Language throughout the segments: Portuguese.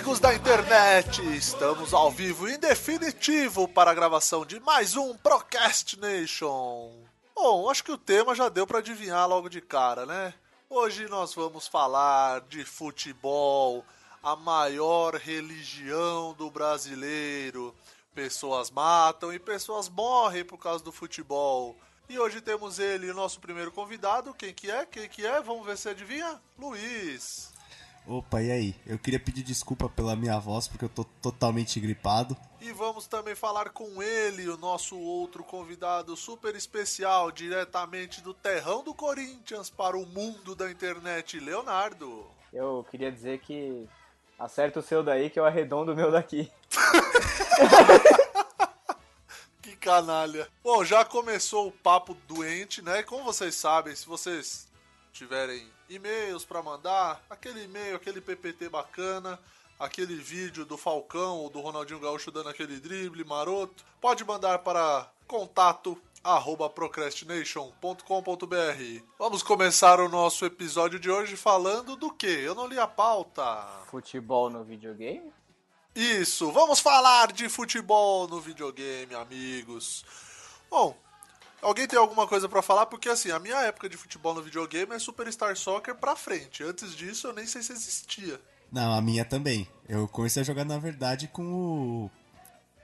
amigos da internet! Estamos ao vivo em definitivo para a gravação de mais um Procrastination. Bom, acho que o tema já deu para adivinhar logo de cara, né? Hoje nós vamos falar de futebol, a maior religião do brasileiro. Pessoas matam e pessoas morrem por causa do futebol. E hoje temos ele, o nosso primeiro convidado. Quem que é? Quem que é? Vamos ver se adivinha. Luiz. Opa, e aí? Eu queria pedir desculpa pela minha voz, porque eu tô totalmente gripado. E vamos também falar com ele, o nosso outro convidado super especial, diretamente do terrão do Corinthians para o mundo da internet, Leonardo. Eu queria dizer que acerta o seu daí que eu arredondo o meu daqui. que canalha. Bom, já começou o papo doente, né? Como vocês sabem, se vocês tiverem e-mails para mandar, aquele e-mail, aquele PPT bacana, aquele vídeo do Falcão ou do Ronaldinho Gaúcho dando aquele drible maroto, pode mandar para contato arroba procrastination.com.br. Vamos começar o nosso episódio de hoje falando do que? Eu não li a pauta. Futebol no videogame? Isso, vamos falar de futebol no videogame, amigos. Bom, Alguém tem alguma coisa para falar? Porque assim, a minha época de futebol no videogame é Superstar Soccer pra frente. Antes disso, eu nem sei se existia. Não, a minha também. Eu comecei a jogar, na verdade, com o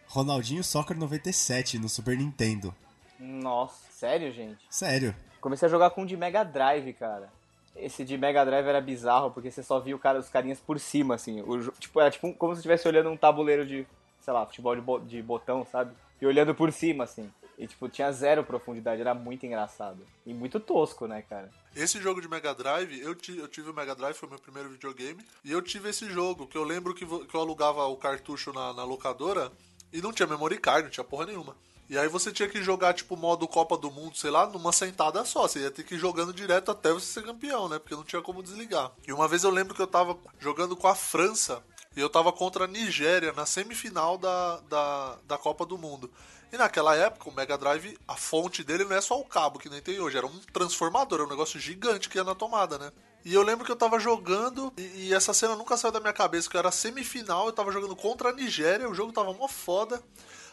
Ronaldinho Soccer 97 no Super Nintendo. Nossa, sério, gente? Sério. Comecei a jogar com o de Mega Drive, cara. Esse de Mega Drive era bizarro, porque você só via o cara, os carinhas por cima, assim. O, tipo, era tipo como se estivesse olhando um tabuleiro de, sei lá, futebol de, bo de botão, sabe? E olhando por cima, assim. E, tipo, tinha zero profundidade, era muito engraçado. E muito tosco, né, cara? Esse jogo de Mega Drive, eu, eu tive o Mega Drive, foi meu primeiro videogame. E eu tive esse jogo, que eu lembro que, que eu alugava o cartucho na, na locadora e não tinha memory card, não tinha porra nenhuma. E aí você tinha que jogar, tipo, modo Copa do Mundo, sei lá, numa sentada só. Você ia ter que ir jogando direto até você ser campeão, né? Porque não tinha como desligar. E uma vez eu lembro que eu tava jogando com a França e eu tava contra a Nigéria na semifinal da, da, da Copa do Mundo. E naquela época, o Mega Drive, a fonte dele não é só o cabo que nem tem hoje, era um transformador, era um negócio gigante que ia na tomada, né? E eu lembro que eu tava jogando, e, e, essa cena nunca saiu da minha cabeça, que era semifinal, eu tava jogando contra a Nigéria, o jogo tava mó foda.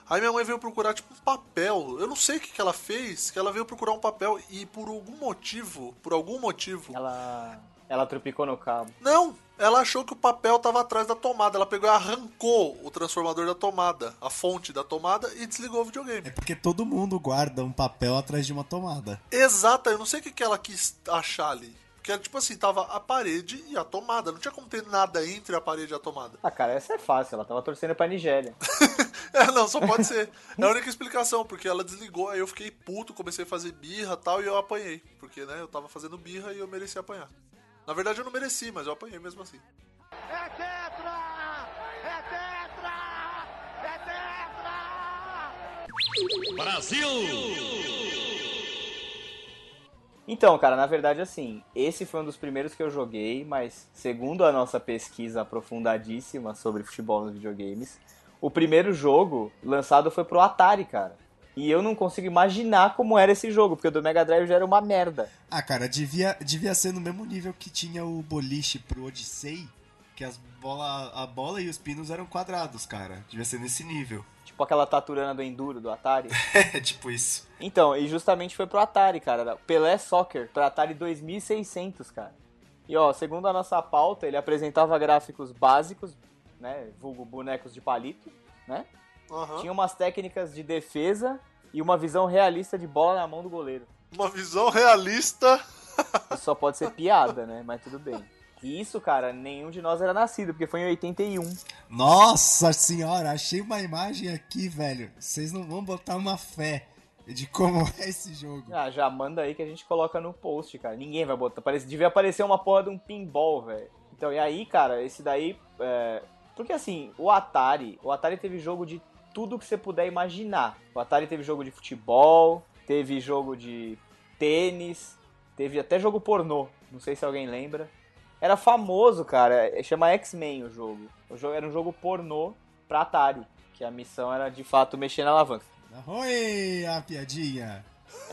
Aí minha mãe veio procurar, tipo, um papel. Eu não sei o que, que ela fez, que ela veio procurar um papel e por algum motivo, por algum motivo... Ela ela tropicou no cabo. Não, ela achou que o papel estava atrás da tomada. Ela pegou e arrancou o transformador da tomada, a fonte da tomada, e desligou o videogame. É porque todo mundo guarda um papel atrás de uma tomada. Exato, eu não sei o que, que ela quis achar ali. Porque era tipo assim, tava a parede e a tomada. Não tinha como ter nada entre a parede e a tomada. Ah, cara, essa é fácil. Ela tava torcendo pra Nigéria. é, não, só pode ser. É a única explicação, porque ela desligou, aí eu fiquei puto, comecei a fazer birra e tal, e eu apanhei. Porque, né, eu tava fazendo birra e eu mereci apanhar. Na verdade eu não mereci, mas eu apanhei mesmo assim. É tetra! É tetra! É tetra! Brasil! Então, cara, na verdade, assim, esse foi um dos primeiros que eu joguei, mas segundo a nossa pesquisa aprofundadíssima sobre futebol nos videogames, o primeiro jogo lançado foi pro Atari, cara. E eu não consigo imaginar como era esse jogo, porque o do Mega Drive já era uma merda. Ah, cara, devia, devia ser no mesmo nível que tinha o boliche pro Odyssey, que as bola, a bola e os pinos eram quadrados, cara. Devia ser nesse nível. Tipo aquela taturana do Enduro do Atari. é, tipo isso. Então, e justamente foi pro Atari, cara. Pelé Soccer, pro Atari 2600, cara. E ó, segundo a nossa pauta, ele apresentava gráficos básicos, né? Vulgo bonecos de palito, né? Uhum. Tinha umas técnicas de defesa e uma visão realista de bola na mão do goleiro. Uma visão realista. Isso só pode ser piada, né? Mas tudo bem. E isso, cara, nenhum de nós era nascido, porque foi em 81. Nossa senhora, achei uma imagem aqui, velho. Vocês não vão botar uma fé de como é esse jogo. Ah, já manda aí que a gente coloca no post, cara. Ninguém vai botar. Parece, devia aparecer uma porra de um pinball, velho. Então, e aí, cara, esse daí. É... Porque assim, o Atari. O Atari teve jogo de tudo que você puder imaginar. O Atari teve jogo de futebol, teve jogo de tênis, teve até jogo pornô. Não sei se alguém lembra. Era famoso, cara. Chama X-Men o jogo. O jogo era um jogo pornô pra Atari. Que a missão era de fato mexer na alavanca. Oi, a piadinha!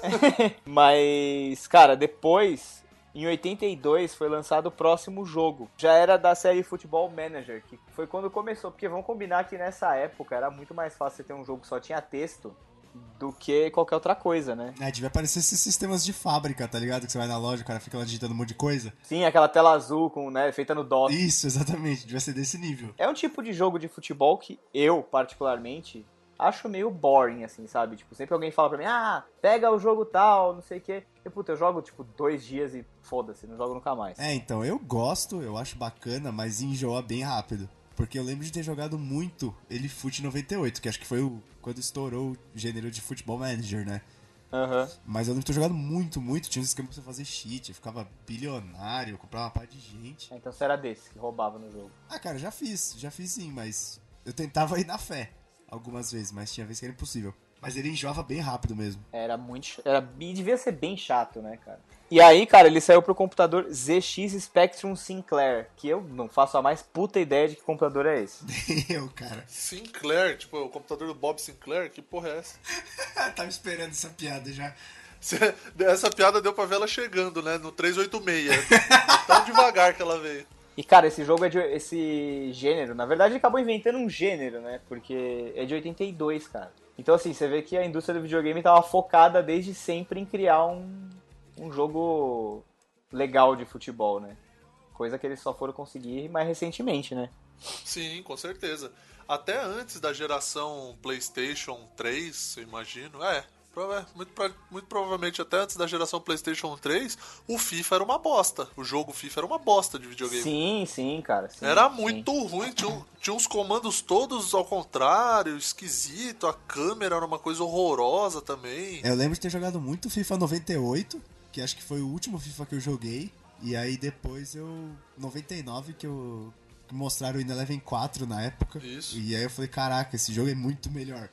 Mas, cara, depois Em 82 foi lançado o próximo jogo. Já era da série Football Manager, que foi quando começou. Porque vamos combinar que nessa época era muito mais fácil você ter um jogo que só tinha texto do que qualquer outra coisa, né? É, devia aparecer esses sistemas de fábrica, tá ligado? Que você vai na loja, o cara fica lá digitando um monte de coisa. Sim, aquela tela azul com, né, feita no DOS. Isso, exatamente, devia ser desse nível. É um tipo de jogo de futebol que eu, particularmente, acho meio boring, assim, sabe? Tipo, sempre alguém fala pra mim, ah, pega o jogo tal, não sei o quê. E, puta, eu jogo, tipo, dois dias e foda-se, não jogo nunca mais. É, então, eu gosto, eu acho bacana, mas enjoa bem rápido. Porque eu lembro de ter jogado muito ele Foot 98, que acho que foi o, quando estourou o gênero de futebol manager, né? Aham. Mas eu lembro de ter jogado muito, muito. Tinha um esquema pra você fazer cheat, eu ficava bilionário, comprava uma parte de gente. Então você era desse que roubava no jogo. Ah, cara, já fiz, já fiz sim, mas eu tentava ir na fé algumas vezes, mas tinha vezes que era impossível. Mas ele enjoava bem rápido mesmo. Era muito. Era, e devia ser bem chato, né, cara? E aí, cara, ele saiu pro computador ZX Spectrum Sinclair, que eu não faço a mais puta ideia de que computador é esse. eu, cara. Sinclair, tipo, o computador do Bob Sinclair, que porra é essa? Tava esperando essa piada já. Essa piada deu pra ver ela chegando, né? No 386. Tão devagar que ela veio. E, cara, esse jogo é de. Esse gênero, na verdade, ele acabou inventando um gênero, né? Porque é de 82, cara. Então, assim, você vê que a indústria do videogame tava focada desde sempre em criar um, um jogo legal de futebol, né? Coisa que eles só foram conseguir mais recentemente, né? Sim, com certeza. Até antes da geração PlayStation 3, eu imagino. É, muito, muito provavelmente até antes da geração PlayStation 3, o FIFA era uma bosta. O jogo FIFA era uma bosta de videogame. Sim, sim, cara. sim, Era sim. muito ruim, tinha, tinha uns comandos todos ao contrário, esquisito, a câmera era uma coisa horrorosa também. Eu lembro de ter jogado muito FIFA 98, que acho que foi o último FIFA que eu joguei. E aí depois eu. 99 que eu. que mostraram o Ineleven 4 na época. Isso. E aí eu falei, caraca, esse jogo é muito melhor.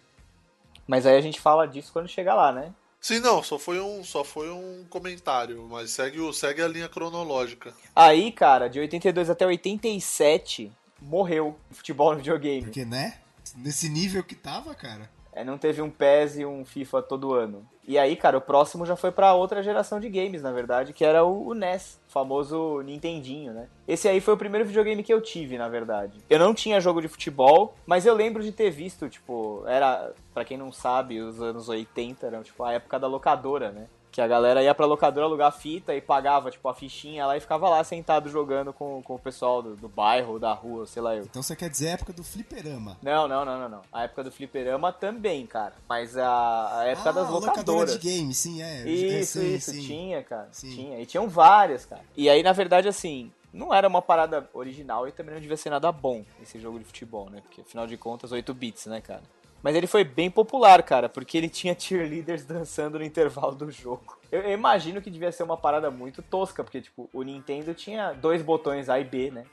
Mas aí a gente fala disso quando chegar lá, né? Sim, não, só foi um, só foi um comentário, mas segue, o, segue a linha cronológica. Aí, cara, de 82 até 87, morreu o futebol no videogame. Porque, né? Nesse nível que tava, cara. É, não teve um PES e um FIFA todo ano. E aí, cara, o próximo já foi pra outra geração de games, na verdade, que era o, o NES, o famoso Nintendinho, né? Esse aí foi o primeiro videogame que eu tive, na verdade. Eu não tinha jogo de futebol, mas eu lembro de ter visto, tipo, era, pra quem não sabe, os anos 80 eram, tipo, a época da locadora, né? Que a galera ia pra locadora alugar fita e pagava, tipo, a fichinha lá e ficava lá sentado jogando com, com o pessoal do, do bairro, da rua, sei lá eu. Então você quer dizer a época do fliperama. Não, não, não, não, não. A época do fliperama também, cara. Mas a, a época ah, das locadora locadoras. de game, sim, é. é, Isso, sim, isso, sim. tinha, cara. Sim. Tinha. E tinham várias, cara. E aí, na verdade, assim, não era uma parada original e também não devia ser nada bom esse jogo de futebol, né? Porque, afinal de contas, 8 bits, né, cara? Mas ele foi bem popular, cara, porque ele tinha cheerleaders dançando no intervalo do jogo. Eu, eu imagino que devia ser uma parada muito tosca, porque, tipo, o Nintendo tinha dois botões A e B, né?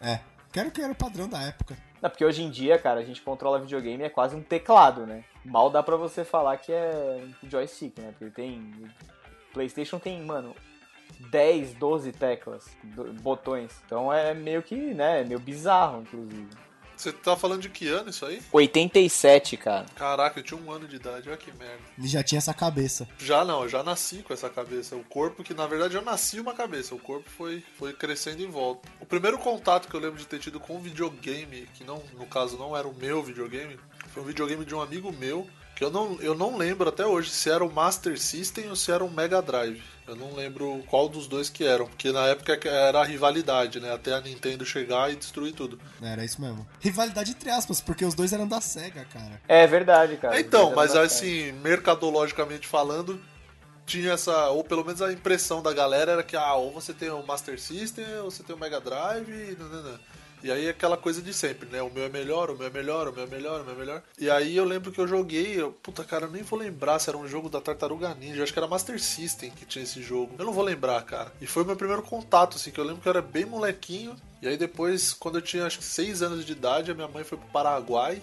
É. Quero que era o padrão da época. Não, porque hoje em dia, cara, a gente controla videogame é quase um teclado, né? Mal dá pra você falar que é joystick, né? Porque tem. PlayStation tem, mano, 10, 12 teclas, botões. Então é meio que, né? É meio bizarro, inclusive. Você tá falando de que ano isso aí? 87, cara. Caraca, eu tinha um ano de idade, olha que merda. Ele já tinha essa cabeça. Já não, eu já nasci com essa cabeça. O corpo, que na verdade eu nasci uma cabeça, o corpo foi, foi crescendo em volta. O primeiro contato que eu lembro de ter tido com um videogame, que não, no caso não era o meu videogame, foi um videogame de um amigo meu, que eu não, eu não lembro até hoje se era o Master System ou se era o Mega Drive. Eu não lembro qual dos dois que eram, porque na época era a rivalidade, né? Até a Nintendo chegar e destruir tudo. Era isso mesmo. Rivalidade entre aspas, porque os dois eram da SEGA, cara. É verdade, cara. Então, Os mas assim, mercadologicamente falando, tinha essa, ou pelo menos a impressão da galera era que, ah, ou você tem o Master System, ou você tem o Mega Drive, e nananã. E aí aquela coisa de sempre, né? O meu é melhor, o meu é melhor, o meu é melhor, o meu é melhor. E aí eu lembro que eu joguei, eu, puta cara, eu nem vou lembrar se era um jogo da Tartaruga Ninja, acho que era Master System que tinha esse jogo. Eu não vou lembrar, cara. E foi o meu primeiro contato, assim, que eu lembro que eu era bem molequinho. E aí depois, quando eu tinha acho que 6 anos de idade, a minha mãe foi pro Paraguai.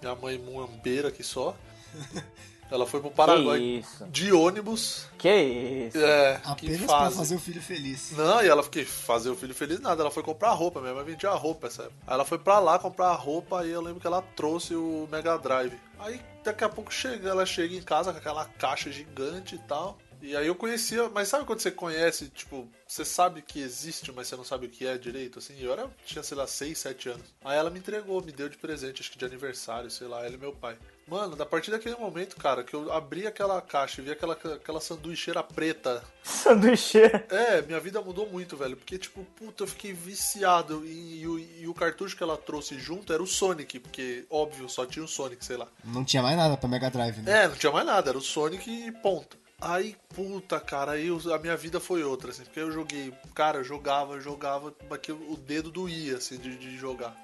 Minha mãe muambeira aqui só. Ela foi pro Paraguai de ônibus. Que isso? É, que Apenas pra fazer o filho feliz. Não, e ela que fazer o filho feliz nada, ela foi comprar roupa, minha mãe vendia roupa essa época. Aí ela foi pra lá comprar a roupa e eu lembro que ela trouxe o Mega Drive. Aí daqui a pouco chega, ela chega em casa com aquela caixa gigante e tal. E aí eu conhecia, mas sabe quando você conhece, tipo, você sabe que existe, mas você não sabe o que é direito, assim? Eu era, tinha, sei lá, 6, 7 anos. Aí ela me entregou, me deu de presente, acho que de aniversário, sei lá, ela e meu pai. Mano, da partir daquele momento, cara, que eu abri aquela caixa e vi aquela, aquela sanduicheira preta. Sanduicheira? É, minha vida mudou muito, velho. Porque, tipo, puta, eu fiquei viciado. E, e, e, o cartucho que ela trouxe junto era o Sonic, porque, óbvio, só tinha o Sonic, sei lá. Não tinha mais nada pra Mega Drive, né? É, não tinha mais nada, era o Sonic e ponto. Aí, puta, cara, aí a minha vida foi outra, assim, porque eu joguei, cara, eu jogava, jogava, que o dedo doía, assim, de, de jogar.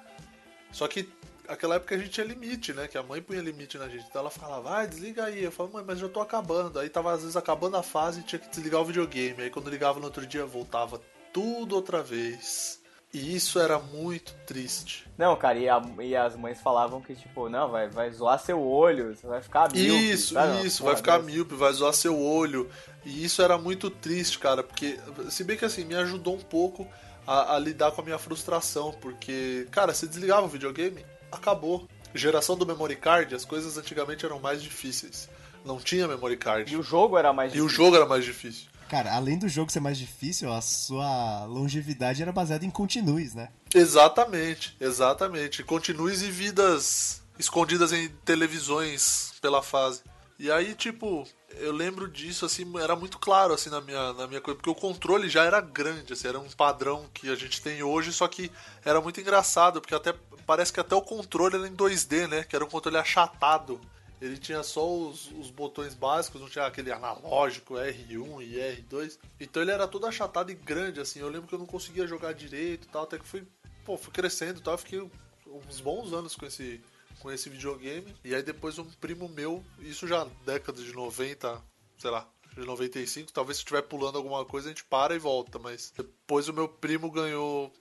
Só que aquela época a gente tinha limite, né? Que a mãe punha limite na gente. Então ela falava, vai, desliga aí. Eu falava, mãe, mas já tô acabando. Aí tava às vezes acabando a fase e tinha que desligar o videogame. Aí quando ligava no outro dia, voltava tudo outra vez. E isso era muito triste. Não, cara, e, a, e, as mães falavam que, tipo, não, vai, vai zoar seu olho, você vai ficar míope. Isso, sabe? isso, vai ficar Deus. míope, vai zoar seu olho. E isso era muito triste, cara, porque, se bem que assim, me ajudou um pouco a, a lidar com a minha frustração, porque, cara, você desligava o videogame, acabou. Geração do memory card, as coisas antigamente eram mais difíceis. Não tinha memory card. E o jogo era mais difícil. E o jogo era mais difícil. Cara, além do jogo ser mais difícil, a sua longevidade era baseada em continues, né? Exatamente, exatamente. Continues e vidas escondidas em televisões pela fase. E aí, tipo, eu lembro disso, assim, era muito claro, assim, na minha, na minha coisa, porque o controle já era grande, assim, era um padrão que a gente tem hoje, só que era muito engraçado, porque até, parece que até o controle era em 2D, né, que era um controle achatado. Ele tinha só os, os botões básicos, não tinha aquele analógico R1 e R2. Então ele era todo achatado e grande, assim. Eu lembro que eu não conseguia jogar direito e tal, até que fui, pô, fui crescendo e tal. Eu fiquei uns bons anos com esse, com esse videogame. E aí depois um primo meu, isso já década de 90, sei lá, de 95, talvez se estiver pulando alguma coisa a gente para e volta, mas depois o meu primo ganhou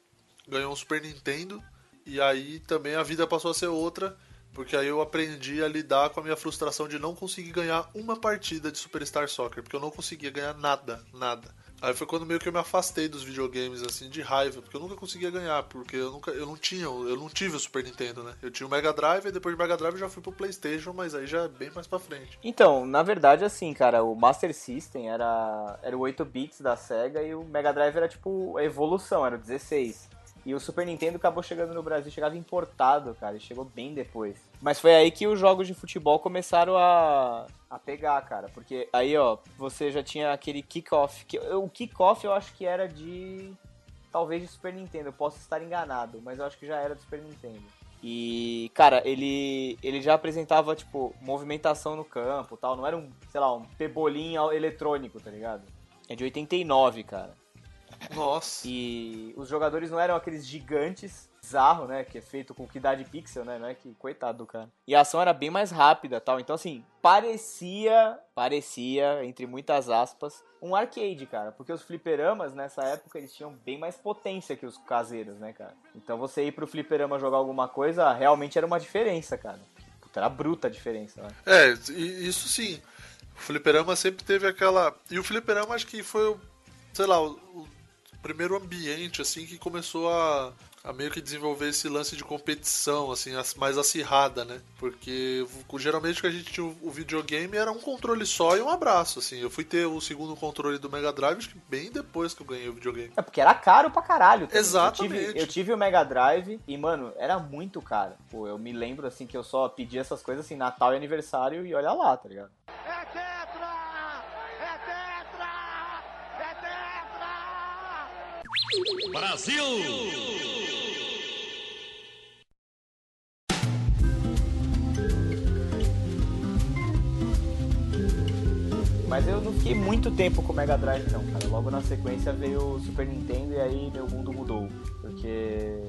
ganhou um Super Nintendo e aí também a vida passou a ser outra porque aí eu aprendi a lidar com a minha frustração de não conseguir ganhar uma partida de Superstar Soccer, porque eu não conseguia ganhar nada, nada. Aí foi quando meio que eu me afastei dos videogames assim de raiva, porque eu nunca conseguia ganhar, porque eu nunca eu não tinha, eu não tive o Super Nintendo, né? Eu tinha o Mega Drive e depois do Mega Drive eu já fui pro PlayStation, mas aí já é bem mais para frente. Então, na verdade assim, cara, o Master System era era o 8 bits da Sega e o Mega Drive era tipo a evolução, era o 16. E o Super Nintendo acabou chegando no Brasil, chegava importado, cara, e chegou bem depois. Mas foi aí que os jogos de futebol começaram a, a pegar, cara. Porque aí, ó, você já tinha aquele kickoff. Que, o kickoff eu acho que era de. Talvez de Super Nintendo, eu posso estar enganado, mas eu acho que já era do Super Nintendo. E, cara, ele, ele já apresentava, tipo, movimentação no campo tal. Não era um, sei lá, um pebolim eletrônico, tá ligado? É de 89, cara. Nossa. E os jogadores não eram aqueles gigantes bizarro, né? Que é feito com que dá de pixel, né? Não é que coitado do cara. E a ação era bem mais rápida tal. Então, assim, parecia, parecia, entre muitas aspas, um arcade, cara. Porque os fliperamas nessa época eles tinham bem mais potência que os caseiros, né, cara? Então você ir pro fliperama jogar alguma coisa realmente era uma diferença, cara. Puta, era bruta a diferença, né? É, isso sim. O fliperama sempre teve aquela. E o fliperama acho que foi o. Sei lá, o primeiro ambiente assim que começou a, a meio que desenvolver esse lance de competição assim mais acirrada, né? Porque geralmente que a gente tinha o videogame era um controle só e um abraço, assim. Eu fui ter o segundo controle do Mega Drive acho que bem depois que eu ganhei o videogame. É porque era caro pra caralho. Também. Exatamente. Eu tive, eu tive, o Mega Drive e mano era muito caro. Pô, eu me lembro assim que eu só pedi essas coisas assim Natal e aniversário e olha lá, tá ligado? É! Brasil! Mas eu não fiquei muito tempo com o Mega Drive não, cara. Logo na sequência veio o Super Nintendo e aí meu mundo mudou. Porque,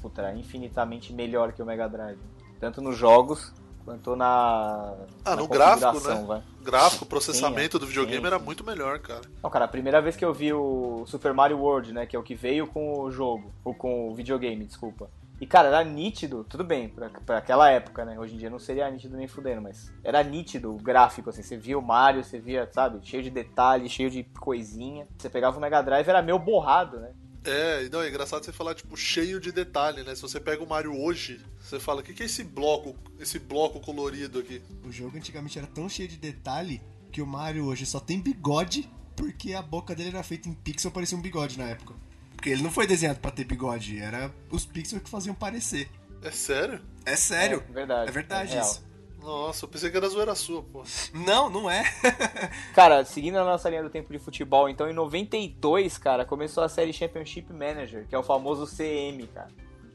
puta, era infinitamente melhor que o Mega Drive. Tanto nos jogos quanto na. Ah, na no gráfico, né? Vai. Gráfico, processamento sim, do videogame sim, era muito melhor, cara. Não, cara, a primeira vez que eu vi o Super Mario World, né? Que é o que veio com o jogo, ou com o videogame, desculpa. E, cara, era nítido, tudo bem, pra, pra aquela época, né? Hoje em dia não seria nítido nem fudendo, mas era nítido o gráfico, assim. Você via o Mario, você via, sabe, cheio de detalhes, cheio de coisinha. Você pegava o Mega Drive, era meio borrado, né? É, não, é engraçado você falar, tipo, cheio de detalhe, né? Se você pega o Mario hoje, você fala, o que, que é esse bloco, esse bloco colorido aqui? O jogo antigamente era tão cheio de detalhe que o Mario hoje só tem bigode porque a boca dele era feita em pixel, parecia um bigode na época. Porque ele não foi desenhado pra ter bigode, era os pixels que faziam parecer. É sério? É sério. É verdade. É verdade É isso. Nossa, eu pensei que era zoeira sua, pô. Não, não é. Cara, seguindo a nossa linha do tempo de futebol, então em 92, cara, começou a série Championship Manager, que é o famoso CM, cara.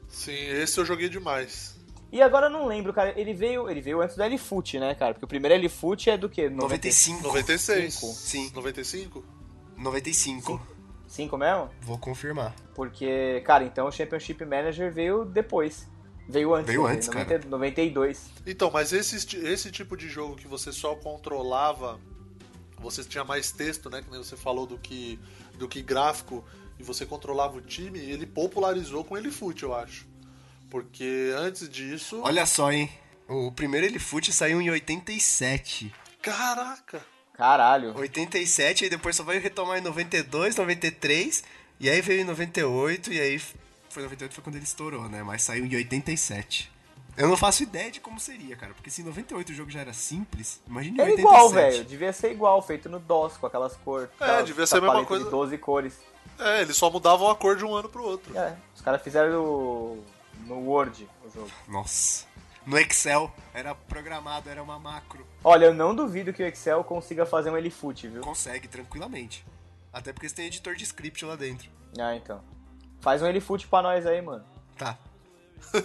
Sim, esse eu joguei demais. E agora eu não lembro, cara, ele veio, ele veio antes do L-Foot, né, cara? Porque o primeiro L-Foot é do quê? 95. 96. Cinco. Sim, 95? 95. 5 mesmo? Vou confirmar. Porque, cara, então o Championship Manager veio depois. Veio antes. Veio antes, 90 cara. 92. Então, mas esse, esse tipo de jogo que você só controlava, você tinha mais texto, né? Que nem você falou do que, do que gráfico, e você controlava o time, ele popularizou com ele fute, eu acho. Porque antes disso. Olha só, hein. O primeiro Elefute saiu em 87. Caraca! Caralho. 87, aí depois só vai retomar em 92, 93, e aí veio em 98, e aí foi 98 foi quando ele estourou, né? Mas saiu em 87. Eu não faço ideia de como seria, cara, porque se em 98 o jogo já era simples, imagine em É 87. igual, velho. Devia ser igual, feito no DOS, com aquelas cores. É, aquelas devia ser a mesma coisa. De 12 cores. É, eles só mudavam a cor de um ano pro outro. É, os caras fizeram no, no Word o jogo. Nossa. No Excel, era programado, era uma macro. Olha, eu não duvido que o Excel consiga fazer um Elifute, viu? Consegue tranquilamente. Até porque você tem editor de script lá dentro. Ah, então. Faz um Elifute pra nós aí, mano. Tá.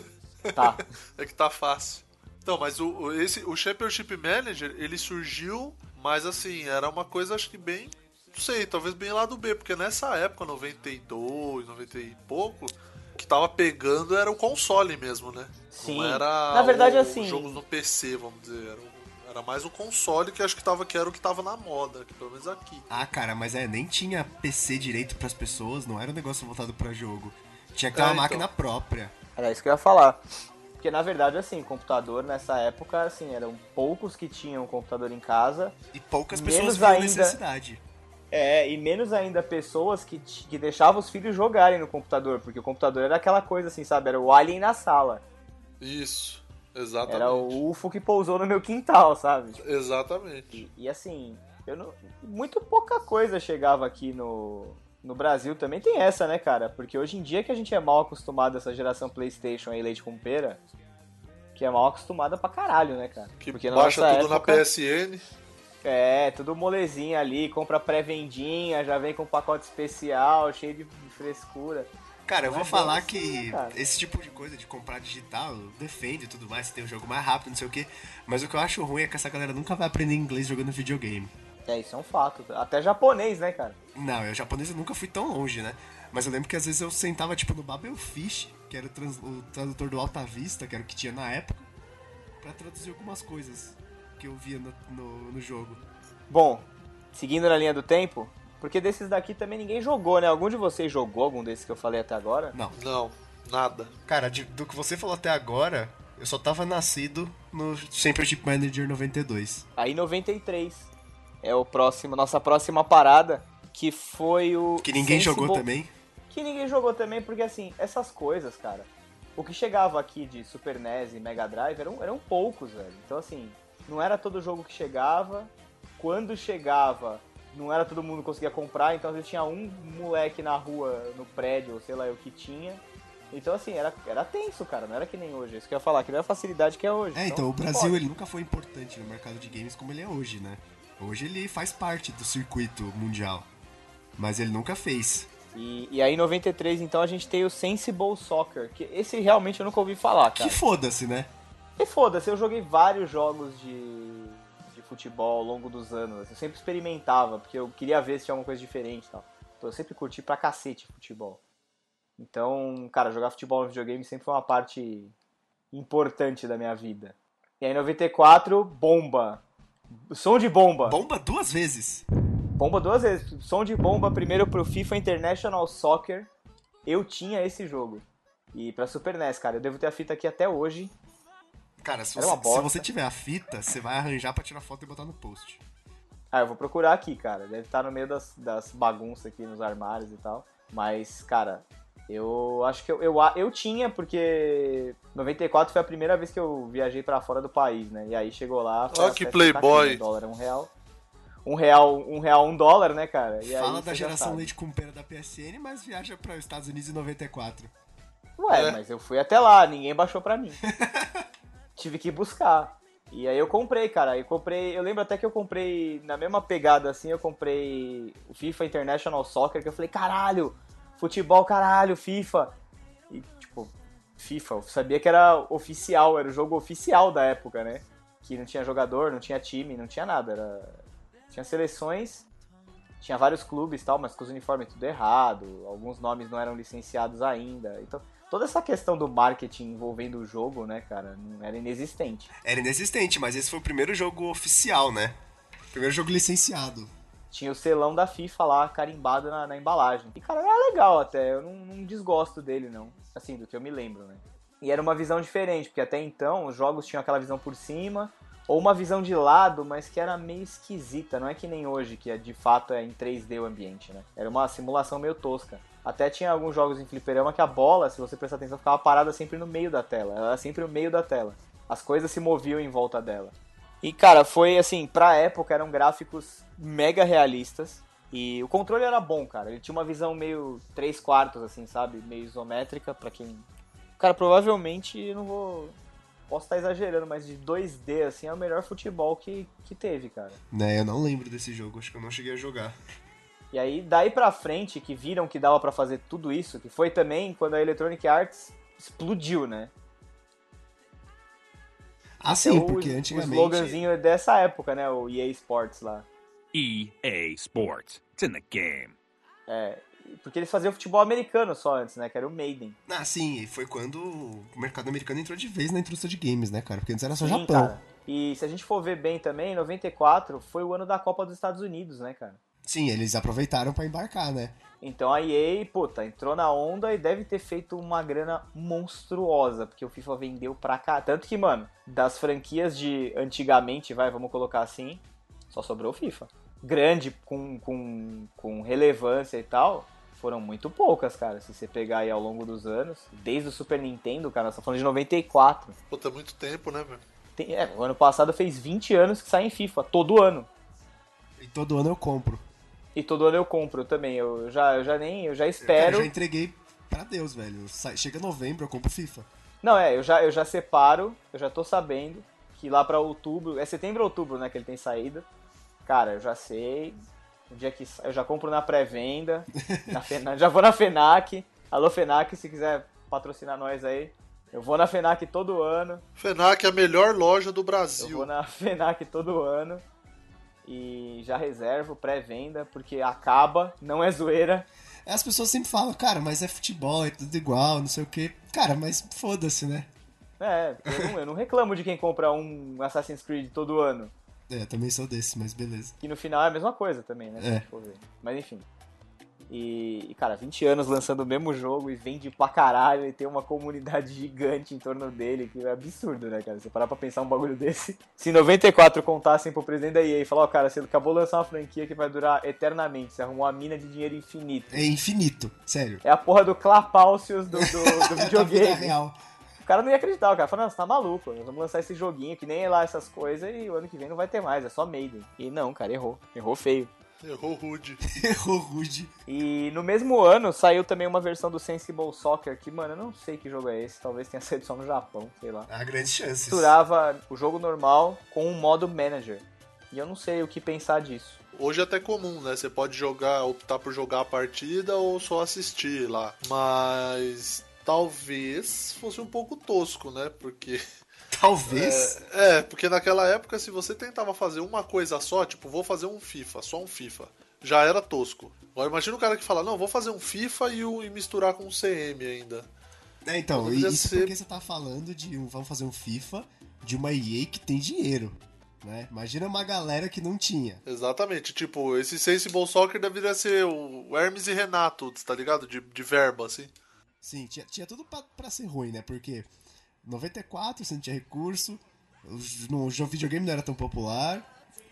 Tá. É que tá fácil. Então, mas o, esse, o Championship Manager, ele surgiu, mas assim, era uma coisa acho que bem. Não sei, talvez bem lá do B, porque nessa época, 92, 90 e pouco, o que tava pegando era o console mesmo, né? Sim. Não era Na verdade, o, assim- jogos no PC, vamos dizer. Era, o- era mais o console que acho que, tava, que era o que tava na moda, que pelo menos aqui. Ah, cara, mas é, nem tinha PC direito pras pessoas, não era um negócio voltado pra jogo. Tinha que ter É, uma então. máquina própria. Era isso que eu ia falar. Porque na verdade, assim, computador nessa época, assim, eram poucos que tinham computador em casa. E poucas Menos pessoas viam ainda. necessidade. É, e menos ainda pessoas que, que deixavam os filhos jogarem no computador, porque o computador era aquela coisa assim, sabe? Era o alien na sala. Isso, exatamente. Era o UFO que pousou no meu quintal, sabe? Exatamente. E, e assim, eu não, muito pouca coisa chegava aqui no, no Brasil. Também tem essa, né, cara? Porque hoje em dia que a gente é mal acostumado a essa geração PlayStation aí, leite com pera, que é mal acostumada pra caralho, né, cara? Que Porque baixa tudo época- na PSN. É, tudo molezinha ali, compra pré-vendinha, já vem com pacote especial, cheio de frescura. Cara, eu vou é falar que esse tipo de coisa de comprar digital defende tudo mais, você tem um jogo mais rápido, não sei o quê. Mas o que eu acho ruim é que essa galera nunca vai aprender inglês jogando videogame. É, isso é um fato. Até japonês, né, cara? Não, eu japonês eu nunca fui tão longe, né? Mas eu lembro que às vezes eu sentava, tipo, no Babelfish, que era o, trans- o tradutor do Alta Vista, que era o que tinha na época, pra traduzir algumas coisas que eu via no, no, no jogo. Bom, seguindo na linha do tempo, porque desses daqui também ninguém jogou, né? Algum de vocês jogou algum desses que eu falei até agora? Não. Não, nada. Cara, de- do que você falou até agora, eu só tava nascido no Championship Manager 92. Aí 93 é o próximo, nossa próxima parada, que foi o Que ninguém Sensible- jogou também. Que ninguém jogou também, porque assim, essas coisas, cara, o que chegava aqui de Super NES e Mega Drive eram, eram poucos, velho. Então assim, não era todo jogo que chegava. Quando chegava, não era todo mundo que conseguia comprar, então às vezes tinha um moleque na rua, no prédio, ou sei lá o que tinha. Então assim, era, era tenso, cara, não era que nem hoje. Isso que eu ia falar, que não é a facilidade que é hoje. É, então, o Brasil pode. ele nunca foi importante no mercado de games como ele é hoje, né? Hoje ele faz parte do circuito mundial. Mas ele nunca fez. E, e aí em 93, então, a gente tem o Sensible Soccer, que esse realmente eu nunca ouvi falar, cara. Que foda-se, né? E foda-se, eu joguei vários jogos de futebol ao longo dos anos. assim, Eu sempre experimentava, porque eu queria ver se tinha alguma coisa diferente e tal. Então eu sempre curti pra cacete futebol. Então, cara, jogar futebol no videogame sempre foi uma parte importante da minha vida. E aí em 94, bomba. Som de bomba. Bomba duas vezes. Bomba duas vezes. Som de bomba primeiro pro FIFA International Soccer. Eu tinha esse jogo. E pra Super NES, cara, eu devo ter a fita aqui até hoje. Cara, se Era você, se você tiver a fita, você vai arranjar pra tirar foto e botar no post. Ah, eu vou procurar aqui, cara. Deve estar no meio das, das bagunças aqui nos armários e tal. Mas, cara, eu acho que eu, eu, eu tinha, porque 94 foi a primeira vez que eu viajei pra fora do país, né? E aí chegou lá. foi Ó, a que playboy. né? dólar é um real. um real, um real, um dólar, né, cara? E Fala da geração leite com pera da PSN, mas viaja para os Estados Unidos em 94. Ué, é. mas eu fui até lá, ninguém baixou pra mim. Tive que buscar. E aí eu comprei, cara. Eu comprei. Eu lembro até que eu comprei, na mesma pegada assim, eu comprei o FIFA International Soccer, que eu falei, caralho, futebol, caralho, FIFA. E, tipo, FIFA, eu sabia que era oficial, era o jogo oficial da época, né? Que não tinha jogador, não tinha time, não tinha nada. Era... Tinha seleções, tinha vários clubes tal, mas com os uniformes tudo errado, alguns nomes não eram licenciados ainda. Então, toda essa questão do marketing envolvendo o jogo, né, cara, era inexistente. Era inexistente, mas esse foi o primeiro jogo oficial, né? Primeiro jogo licenciado. Tinha o selão da FIFA lá, carimbado na, na embalagem. E, cara, era legal até, eu não, não desgosto dele, não. Assim, do que eu me lembro, né? E era uma visão diferente, porque até então os jogos tinham aquela visão por cima, ou uma visão de lado, mas que era meio esquisita, não é que nem hoje, que é, de fato é em 3D o ambiente, né? Era uma simulação meio tosca. Até tinha alguns jogos em fliperama que a bola, se você prestar atenção, ficava parada sempre no meio da tela. Ela era sempre no meio da tela. As coisas se moviam em volta dela. E, cara, foi assim, pra época eram gráficos mega realistas. E o controle era bom, cara. Ele tinha uma visão meio 3 quartos, assim, sabe? Meio isométrica, pra quem. Cara, provavelmente eu não vou. Posso estar exagerando, mas de 2D, assim, é o melhor futebol que, que teve, cara. Né, eu não lembro desse jogo, acho que eu não cheguei a jogar. E aí, daí pra frente, que viram que dava para fazer tudo isso, que foi também quando a Electronic Arts explodiu, né? Ah, sim, é porque antigamente... O sloganzinho é dessa época, né? O EA Sports lá. EA Sports. It's in the game. É, porque eles faziam futebol americano só antes, né? Que era o Maiden. Ah, sim, e foi quando o mercado americano entrou de vez na indústria de games, né, cara? Porque antes era só sim, Japão. Cara. E se a gente for ver bem também, 94 foi o ano da Copa dos Estados Unidos, né, cara? Sim, eles aproveitaram para embarcar, né? Então a EA, puta, entrou na onda e deve ter feito uma grana monstruosa, porque o FIFA vendeu pra cá. Tanto que, mano, das franquias de antigamente, vai, vamos colocar assim, só sobrou o FIFA. Grande, com, com, com relevância e tal, foram muito poucas, cara. Se você pegar aí ao longo dos anos, desde o Super Nintendo, cara, nós estamos falando de 94. Puta, é muito tempo, né, velho? É, o ano passado fez 20 anos que sai em FIFA, todo ano. E todo ano eu compro. E todo ano eu compro também. Eu já, eu já nem. Eu já espero. Eu já entreguei pra Deus, velho. Chega novembro, eu compro FIFA. Não, é, eu já, eu já separo, eu já tô sabendo que lá pra outubro. É setembro ou outubro, né? Que ele tem saída. Cara, eu já sei. O dia que eu já compro na pré-venda. já vou na FENAC. Alô, FENAC, se quiser patrocinar nós aí. Eu vou na FENAC todo ano. FENAC é a melhor loja do Brasil. Eu vou na FENAC todo ano e já reservo pré-venda porque acaba, não é zoeira. As pessoas sempre falam, cara, mas é futebol, é tudo igual, não sei o que. Cara, mas foda-se, né? É, eu não, eu não, reclamo de quem compra um Assassin's Creed todo ano. É, também sou desse, mas beleza. Que no final é a mesma coisa também, né? É. Mas enfim. E, e, cara, 20 anos lançando o mesmo jogo e vende pra caralho e tem uma comunidade gigante em torno dele, que é absurdo, né, cara? Você parar pra pensar um bagulho desse. Se 94 contassem pro presidente da EA e falar, ó, oh, cara, você acabou de lançar uma franquia que vai durar eternamente, você arrumou uma mina de dinheiro infinito. É infinito, sério. É a porra do Clapaucius do, do, do videogame. real. O cara não ia acreditar, o cara falou, não, você tá maluco, nós vamos lançar esse joguinho que nem é lá essas coisas e o ano que vem não vai ter mais, é só Maiden. E não, cara, errou. Errou feio. Errou rude. Errou rude. E no mesmo ano saiu também uma versão do Sensible Soccer, que, mano, eu não sei que jogo é esse, talvez tenha saído só no Japão, sei lá. Há grandes chances. Misturava o jogo normal com um modo manager. E eu não sei o que pensar disso. Hoje é até comum, né? Você pode jogar, optar por jogar a partida ou só assistir lá. Mas talvez fosse um pouco tosco, né? Porque Talvez. É, é, porque naquela época, se você tentava fazer uma coisa só, tipo, vou fazer um FIFA, só um FIFA, já era tosco. Agora imagina o cara que fala, não, vou fazer um FIFA e, e misturar com um CM ainda. É, então, isso ser... porque você tá falando de um, vamos fazer um FIFA de uma EA que tem dinheiro. Né? Imagina uma galera que não tinha. Exatamente, tipo, esse Sensible Soccer deveria ser o Hermes e Renato, tá ligado? De, de verba, assim. Sim, tinha, tinha tudo pra, pra ser ruim, né? Porque 94, você não tinha recurso, o jogo videogame não era tão popular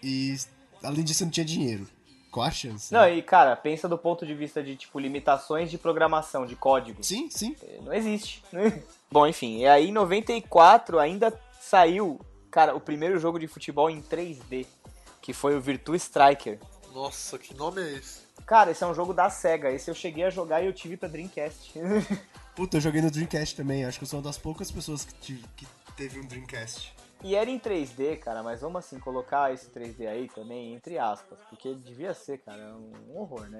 e além disso não tinha dinheiro. Qual a chance? Não, né? e cara, pensa do ponto de vista de tipo limitações de programação, de código. Sim, sim. É, não existe. Bom, enfim, e aí em 94 ainda saiu, cara, o primeiro jogo de futebol em 3D. que foi o Virtua Striker. Nossa, que nome é esse? Cara, esse é um jogo da SEGA. Esse eu cheguei a jogar e eu tive pra Dreamcast. Puta, eu joguei no Dreamcast também. Acho que eu sou uma das poucas pessoas que, tive, que teve um Dreamcast. e era em 3D, cara, mas vamos assim, colocar esse 3D aí também, entre aspas. Porque devia ser, cara, um horror, né?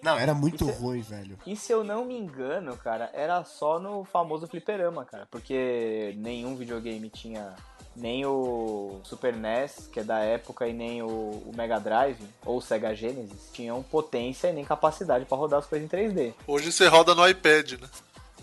Não, era muito é- ruim, velho. E se eu não me engano, cara, era só no famoso fliperama, cara. Porque nenhum videogame tinha nem o Super NES, que é da época, e nem o, o Mega Drive, ou o Sega Genesis, tinham potência e nem capacidade pra rodar as coisas em 3D. Hoje você roda no iPad, né?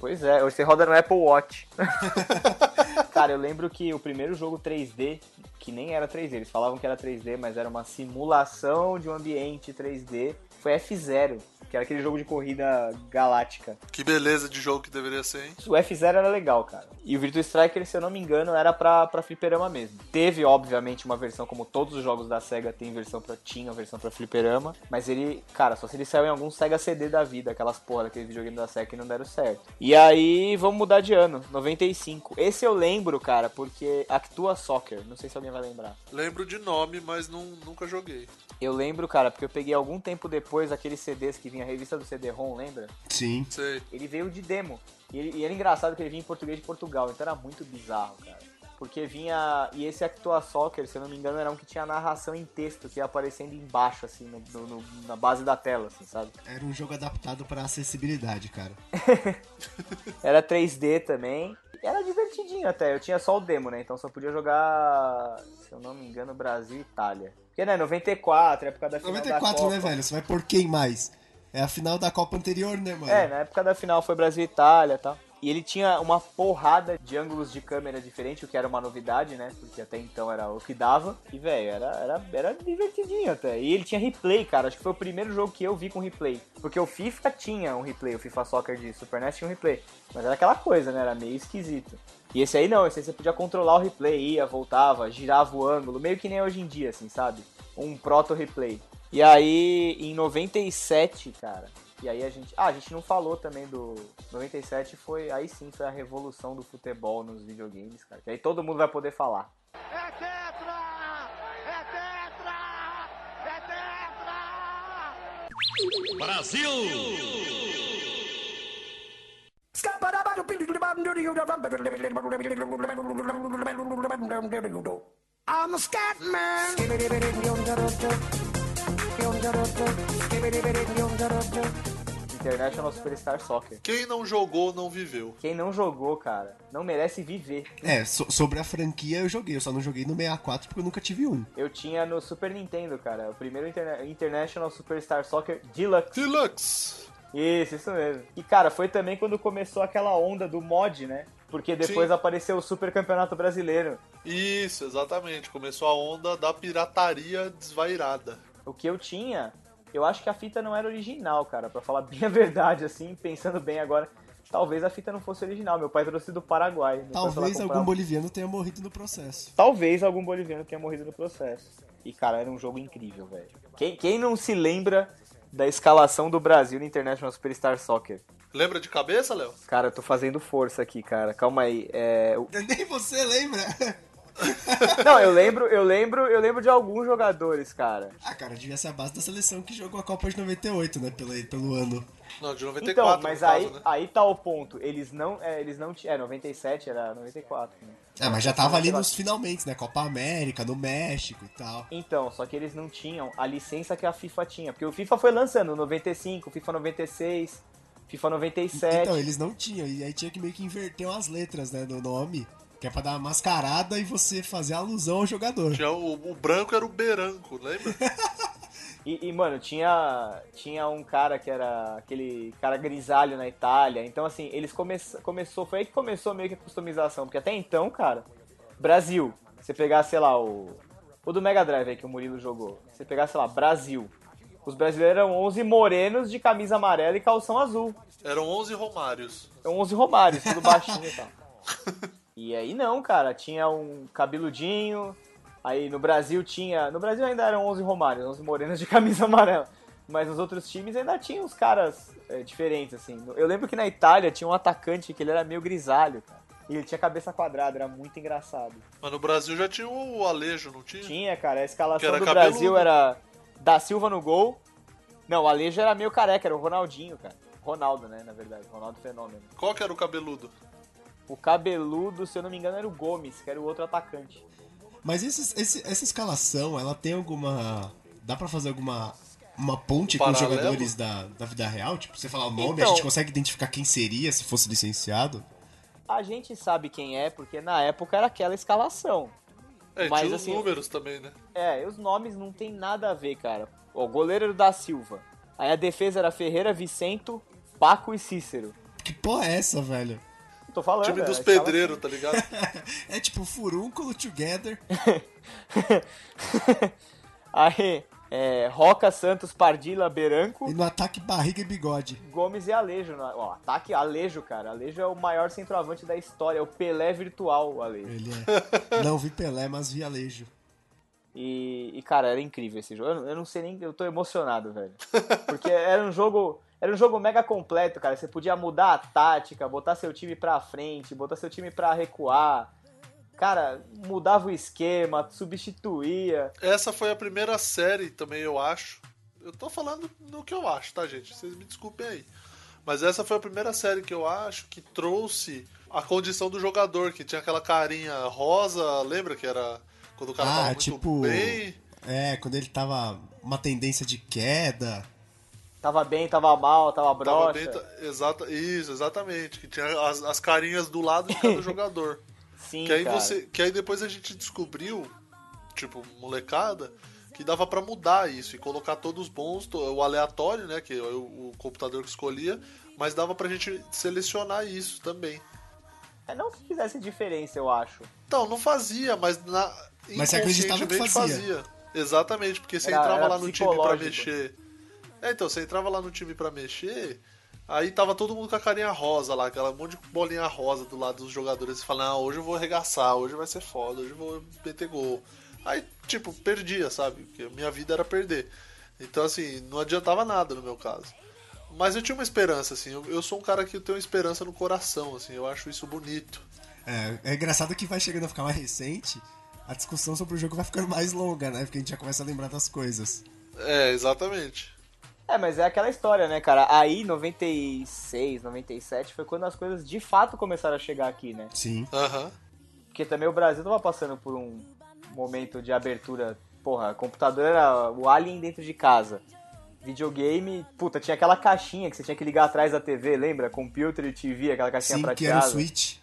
Pois é, hoje você roda no Apple Watch. Cara, eu lembro que o primeiro jogo 3D, que nem era 3D, eles falavam que era 3D, mas era uma simulação de um ambiente 3D, foi F0, que era aquele jogo de corrida galáctica. Que beleza de jogo que deveria ser, hein? O F0 era legal, cara. E o Virtua Striker, se eu não me engano, era pra, pra fliperama mesmo. Teve, obviamente, uma versão, como todos os jogos da SEGA tem versão pra, tinha versão pra fliperama, mas ele, cara, só se ele saiu em algum SEGA CD da vida, aquelas porra daquele videogame da SEGA que não deram certo. E aí, vamos mudar de ano, 95. Esse eu lembro, cara, porque Actua Soccer, não sei se alguém vai lembrar. Lembro de nome, mas não, nunca joguei. Eu lembro, cara, porque eu peguei algum tempo depois aqueles CDs que vinha a revista do CD-ROM, lembra? Sim. Sei. ele veio de demo. E, ele- e era engraçado que ele vinha em português de Portugal, então era muito bizarro, cara. Porque vinha. E esse Actua Soccer, se eu não me engano, era um que tinha narração em texto, que ia aparecendo embaixo, assim, no- no- no- na base da tela, assim, sabe? Era um jogo adaptado pra acessibilidade, cara. Era 3D também. Era divertidinho até, eu tinha só o demo, né? Então só podia jogar, se eu não me engano, Brasil e Itália. Porque, né, 94, época da final da 94, Copa. né, velho? Você vai por quem mais? É a final da Copa anterior, né, mano? É, na época da final foi Brasil e Itália e tal. E ele tinha uma porrada de ângulos de câmera diferente, o que era uma novidade, né? Porque até então era o que dava. E, velho, era, era, era divertidinho até. E ele tinha replay, cara. Acho que foi o primeiro jogo que eu vi com replay. Porque o FIFA tinha um replay, o FIFA Soccer de Super NES tinha um replay. Mas era aquela coisa, né? Era meio esquisito. E esse aí não, esse aí você podia controlar o replay, ia, voltava, girava o ângulo, meio que nem hoje em dia, assim, sabe? Um proto-replay. E aí, em 97, cara, e aí a gente. Ah, a gente não falou também do. 97 foi. Aí sim foi a revolução do futebol nos videogames, cara. Que aí todo mundo vai poder falar. É tetra! É tetra! É tetra! Brasil! I'm a scat man. International Superstar Soccer. Quem não jogou, não viveu. Quem não jogou, cara, não merece viver. É, so- sobre a franquia eu joguei, eu só não joguei no 64 porque eu nunca tive um. Eu tinha no Super Nintendo, cara, o primeiro Interna- International Superstar Soccer Deluxe. Deluxe! Isso, isso mesmo. E, cara, foi também quando começou aquela onda do mod, né? Porque depois Sim. apareceu o Super Campeonato Brasileiro. Isso, exatamente. Começou a onda da pirataria desvairada. O que eu tinha, eu acho que a fita não era original, cara. Pra falar bem a verdade, assim, pensando bem agora. Talvez a fita não fosse original. Meu pai trouxe do Paraguai. Talvez algum um- boliviano tenha morrido no processo. Talvez algum boliviano tenha morrido no processo. E, cara, era um jogo incrível, velho. Quem, quem não se lembra da escalação do Brasil no International Superstar Soccer? Lembra de cabeça, Léo? Cara, eu tô fazendo força aqui, cara. Calma aí. É... Nem você lembra? Não, eu lembro, eu lembro, eu lembro de alguns jogadores, cara. ah, cara, devia ser a base da seleção que jogou a Copa de 98, né? Pelo, pelo ano. Não, de 94, Então, mas no caso, aí, né? aí tá o ponto. Eles não, é, eles não tinham, é 97 era 94. Né? É, mas já tava ali nos finalmente, né? Copa América, no México e tal. Então, só que eles não tinham a licença que a FIFA tinha, porque o FIFA foi lançando 95, FIFA 96, FIFA 97. Então, eles não tinham, e aí tinha que meio que inverter umas letras, né, no nome, que é pra dar uma mascarada e você fazer alusão ao jogador. Tinha o, o branco era o Beranco, lembra? E, e, mano, tinha, tinha um cara que era aquele cara grisalho na Itália. Então, assim, eles come, começou. Foi aí que começou meio que a customização. Porque até então, cara, Brasil. Você pegar, sei lá, o. O do Mega Drive aí que o Murilo jogou. Você pegar, sei lá, Brasil. Os brasileiros eram 11 morenos de camisa amarela e calção azul. Eram 11 Romários. Eram 11 Romários, tudo baixinho e tal. E aí não, cara, tinha um cabeludinho. Aí no Brasil tinha. No Brasil ainda eram 11 Romários, 11 morenos de camisa amarela. Mas nos outros times ainda tinha uns caras é, diferentes, assim. Eu lembro que na Itália tinha um atacante que ele era meio grisalho, cara. E ele tinha cabeça quadrada, era muito engraçado. Mas no Brasil já tinha o Alejo, não tinha? Tinha, cara, a escalação do cabeludo. Brasil era da Silva no gol. Não, o Alejo era meio careca, era o Ronaldinho, cara. Ronaldo, né, na verdade. Ronaldo Fenômeno. Qual que era o cabeludo? O cabeludo, se eu não me engano, era o Gomes, que era o outro atacante. Mas esses- esse- essa escalação, ela tem alguma. Dá pra fazer alguma. Uma ponte com os jogadores da, da vida real? Tipo, você falar o nome, a Então- gente consegue identificar quem seria se fosse licenciado? A gente sabe quem é, porque na época era aquela escalação. É, Mas, tinha os assim, números também, né? É, e os nomes não tem nada a ver, cara. O goleiro era o da Silva. Aí a defesa era Ferreira, Vicento, Paco e Cícero. Que porra é essa, velho? Tô falando. Time é, dos escalação. pedreiros, tá ligado? É tipo furúnculo together. Aí, é, Roca, Santos, Pardila, Beranco, E no ataque barriga e bigode. Gomes e Alejo. na- Ó, ataque Alejo, cara. Alejo é o maior centroavante da história. É o Pelé virtual, o Alejo. Ele é. Não vi Pelé, mas vi Alejo. E, e, cara, era incrível esse jogo. Eu, eu não sei nem, eu tô emocionado, velho. Porque era um jogo, era um jogo mega completo, cara. Você podia mudar a tática, botar seu time pra frente, botar seu time pra recuar. Cara, mudava o esquema, substituía. Essa foi a primeira série também, eu acho. Eu tô falando no que eu acho, tá, gente? Vocês me desculpem aí. Mas essa foi a primeira série que eu acho que trouxe a condição do jogador, que tinha aquela carinha rosa, lembra que era quando o cara tava Ah, muito tipo. bem? É, quando ele tava uma tendência de queda. Tava bem, tava mal, tava Tava broxa. bem, ta- exata, isso, exatamente. Que tinha as, as carinhas do lado de cada jogador. Sim, Que aí, cara. você, que aí depois a gente descobriu, tipo, molecada, que dava pra mudar isso e colocar todos bons, o aleatório, né, que é o, o computador que escolhia, mas dava pra gente selecionar isso também. É não que fizesse diferença, eu acho. Então, não fazia, mas na Mas você acreditava que inconscientemente fazia. Exatamente, porque você Era- entrava era lá no time pra mexer. É, então, você entrava lá no time pra mexer, aí tava todo mundo com a carinha rosa lá, aquela monte de bolinha rosa do lado dos jogadores. Você fala, ah, hoje eu vou arregaçar, hoje vai ser foda, hoje eu vou meter gol. Aí, tipo, perdia, sabe? Porque minha vida era perder. Então, assim, não adiantava nada no meu caso. Mas eu tinha uma esperança, assim. Eu, eu sou um cara que tem uma esperança no coração, assim. Eu acho isso bonito. É, é engraçado que vai chegando a ficar mais recente, a discussão sobre o jogo vai ficando mais longa, né? Porque a gente já começa a lembrar das coisas. É, exatamente. É, mas é aquela história, né, cara? Aí, 96, 97, foi quando as coisas de fato começaram a chegar aqui, né? Sim. Aham. Porque também o Brasil tava passando por um momento de abertura. Porra, computador era o Alien dentro de casa. Videogame, puta, tinha aquela caixinha que você tinha que ligar atrás da TV, lembra? Computer e TV, aquela caixinha Sim, que prateada. era o Switch.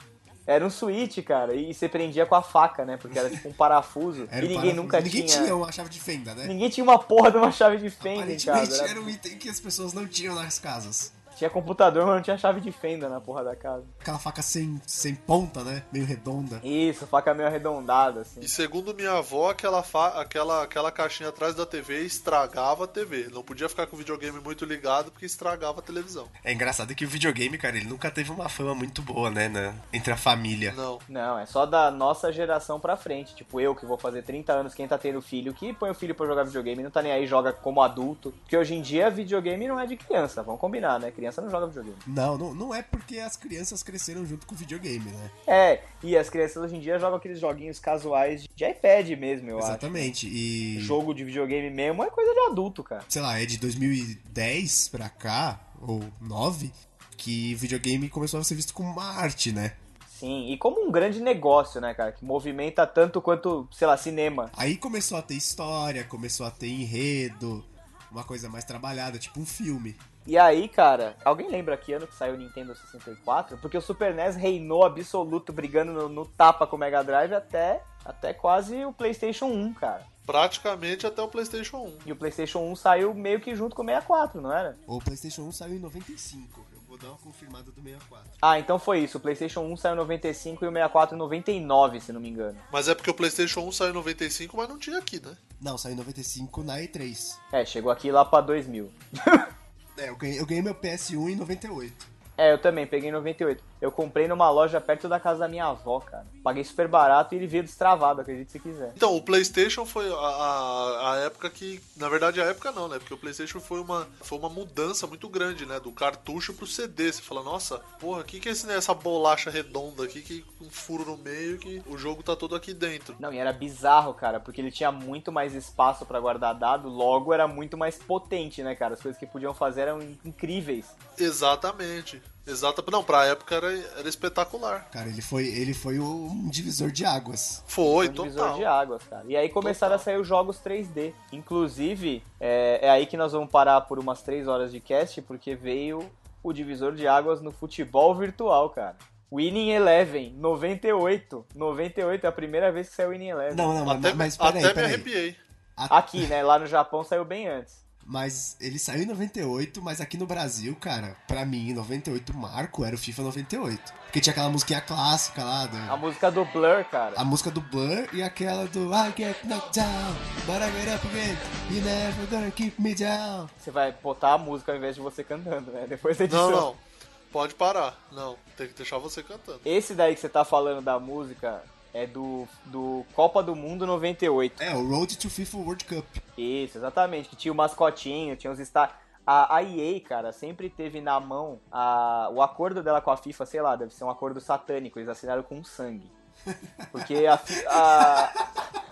Era um switch, cara, e você prendia com a faca, né? Porque era tipo um parafuso. Era e ninguém parafuso. nunca Ninguém tinha. tinha uma chave de fenda, né? Ninguém tinha uma porra de uma chave de fenda. Era- era um item que as pessoas não tinham nas casas. Tinha computador, mas não tinha chave de fenda na porra da casa. Aquela faca sem, sem ponta, né? Meio redonda. Isso, faca meio arredondada, assim. E segundo minha avó, aquela, fa- aquela, aquela caixinha atrás da TV estragava a TV. Não podia ficar com o videogame muito ligado porque estragava a televisão. É engraçado que o videogame, cara, ele nunca teve uma fama muito boa, né? na- entre a família. Não. Não, é só da nossa geração pra frente. Tipo, eu que vou fazer 30 anos, quem tá tendo filho, que põe o filho pra jogar videogame, não tá nem aí, joga como adulto. Porque hoje em dia, videogame não é de criança, vamos combinar, né? Criança não joga videogame. Não, não, não é porque as crianças cresceram junto com o videogame, né? É, e as crianças hoje em dia jogam aqueles joguinhos casuais de iPad mesmo, eu Exatamente. acho. E. Jogo de videogame mesmo é coisa de adulto, cara. sei lá, é de 2010 pra cá, ou 9, que videogame começou a ser visto como uma arte, né? Sim, e como um grande negócio, né, cara? Que movimenta tanto quanto, sei lá, cinema. Aí começou a ter história, começou a ter enredo, uma coisa mais trabalhada, tipo um filme. E aí, cara, alguém lembra que ano que saiu o Nintendo 64? Porque o Super NES reinou absoluto, brigando no, no tapa com o Mega Drive até, até quase o PlayStation 1, cara. Praticamente até o PlayStation 1. E o PlayStation 1 saiu meio que junto com o 64, não era? O PlayStation 1 saiu em 95. Eu vou dar uma confirmada do 64. Ah, então foi isso. O PlayStation 1 saiu em 95 e o 64 em 99, se não me engano. Mas é porque o PlayStation 1 saiu em 95, mas não tinha aqui, né? Não, saiu em 95 na E3. É, chegou aqui lá pra 2000. É, eu ganhei, eu ganhei meu PS1 em 98. É, eu também, peguei em 98. Eu comprei numa loja perto da casa da minha avó, cara. Paguei super barato e ele veio destravado, acredite se quiser. Então, o PlayStation foi a, a, a época que. Na verdade, a época não, né? Porque o PlayStation foi uma, foi uma mudança muito grande, né? Do cartucho pro CD. Você fala, nossa, porra, o que, que é esse, né, essa bolacha redonda aqui, que um furo no meio, que o jogo tá todo aqui dentro. Não, e era bizarro, cara, porque ele tinha muito mais espaço pra guardar dado, logo era muito mais potente, né, cara? As coisas que podiam fazer eram incríveis. Exatamente. Exato. Não, pra época era, era espetacular. Cara, ele foi, ele foi um divisor de águas. Foi, um divisor total. de águas, cara. E aí começaram Total. a sair os jogos 3D. Inclusive, é, é aí que nós vamos parar por umas 3 horas de cast, porque veio o divisor de águas no futebol virtual, cara. Winning Eleven, 98. 98 é a primeira vez que saiu Winning Eleven. Não, não, Até, mas, mas peraí, até me peraí. arrepiei. Aqui, né? Lá no Japão saiu bem antes. Mas ele saiu em 98, mas aqui no Brasil, cara, pra mim, em 98, o marco era o FIFA 98. Porque tinha aquela musiquinha clássica lá, do, A música do Blur, cara. a música do Blur e aquela do I get knocked down, but I get up again, you never gonna keep me down. Você vai botar a música ao invés de você cantando, né? Depois da edição. Não, não. Pode parar. Não, tem que deixar você cantando. Esse daí que você tá falando da música é do, do Copa do Mundo 98. É, o Road to FIFA World Cup. Isso, exatamente. Que tinha o mascotinho, tinha os estar. A, a EA, cara, sempre teve na mão a, o acordo dela com a FIFA, sei lá, deve ser um acordo satânico, eles assinaram com sangue. Porque a, a,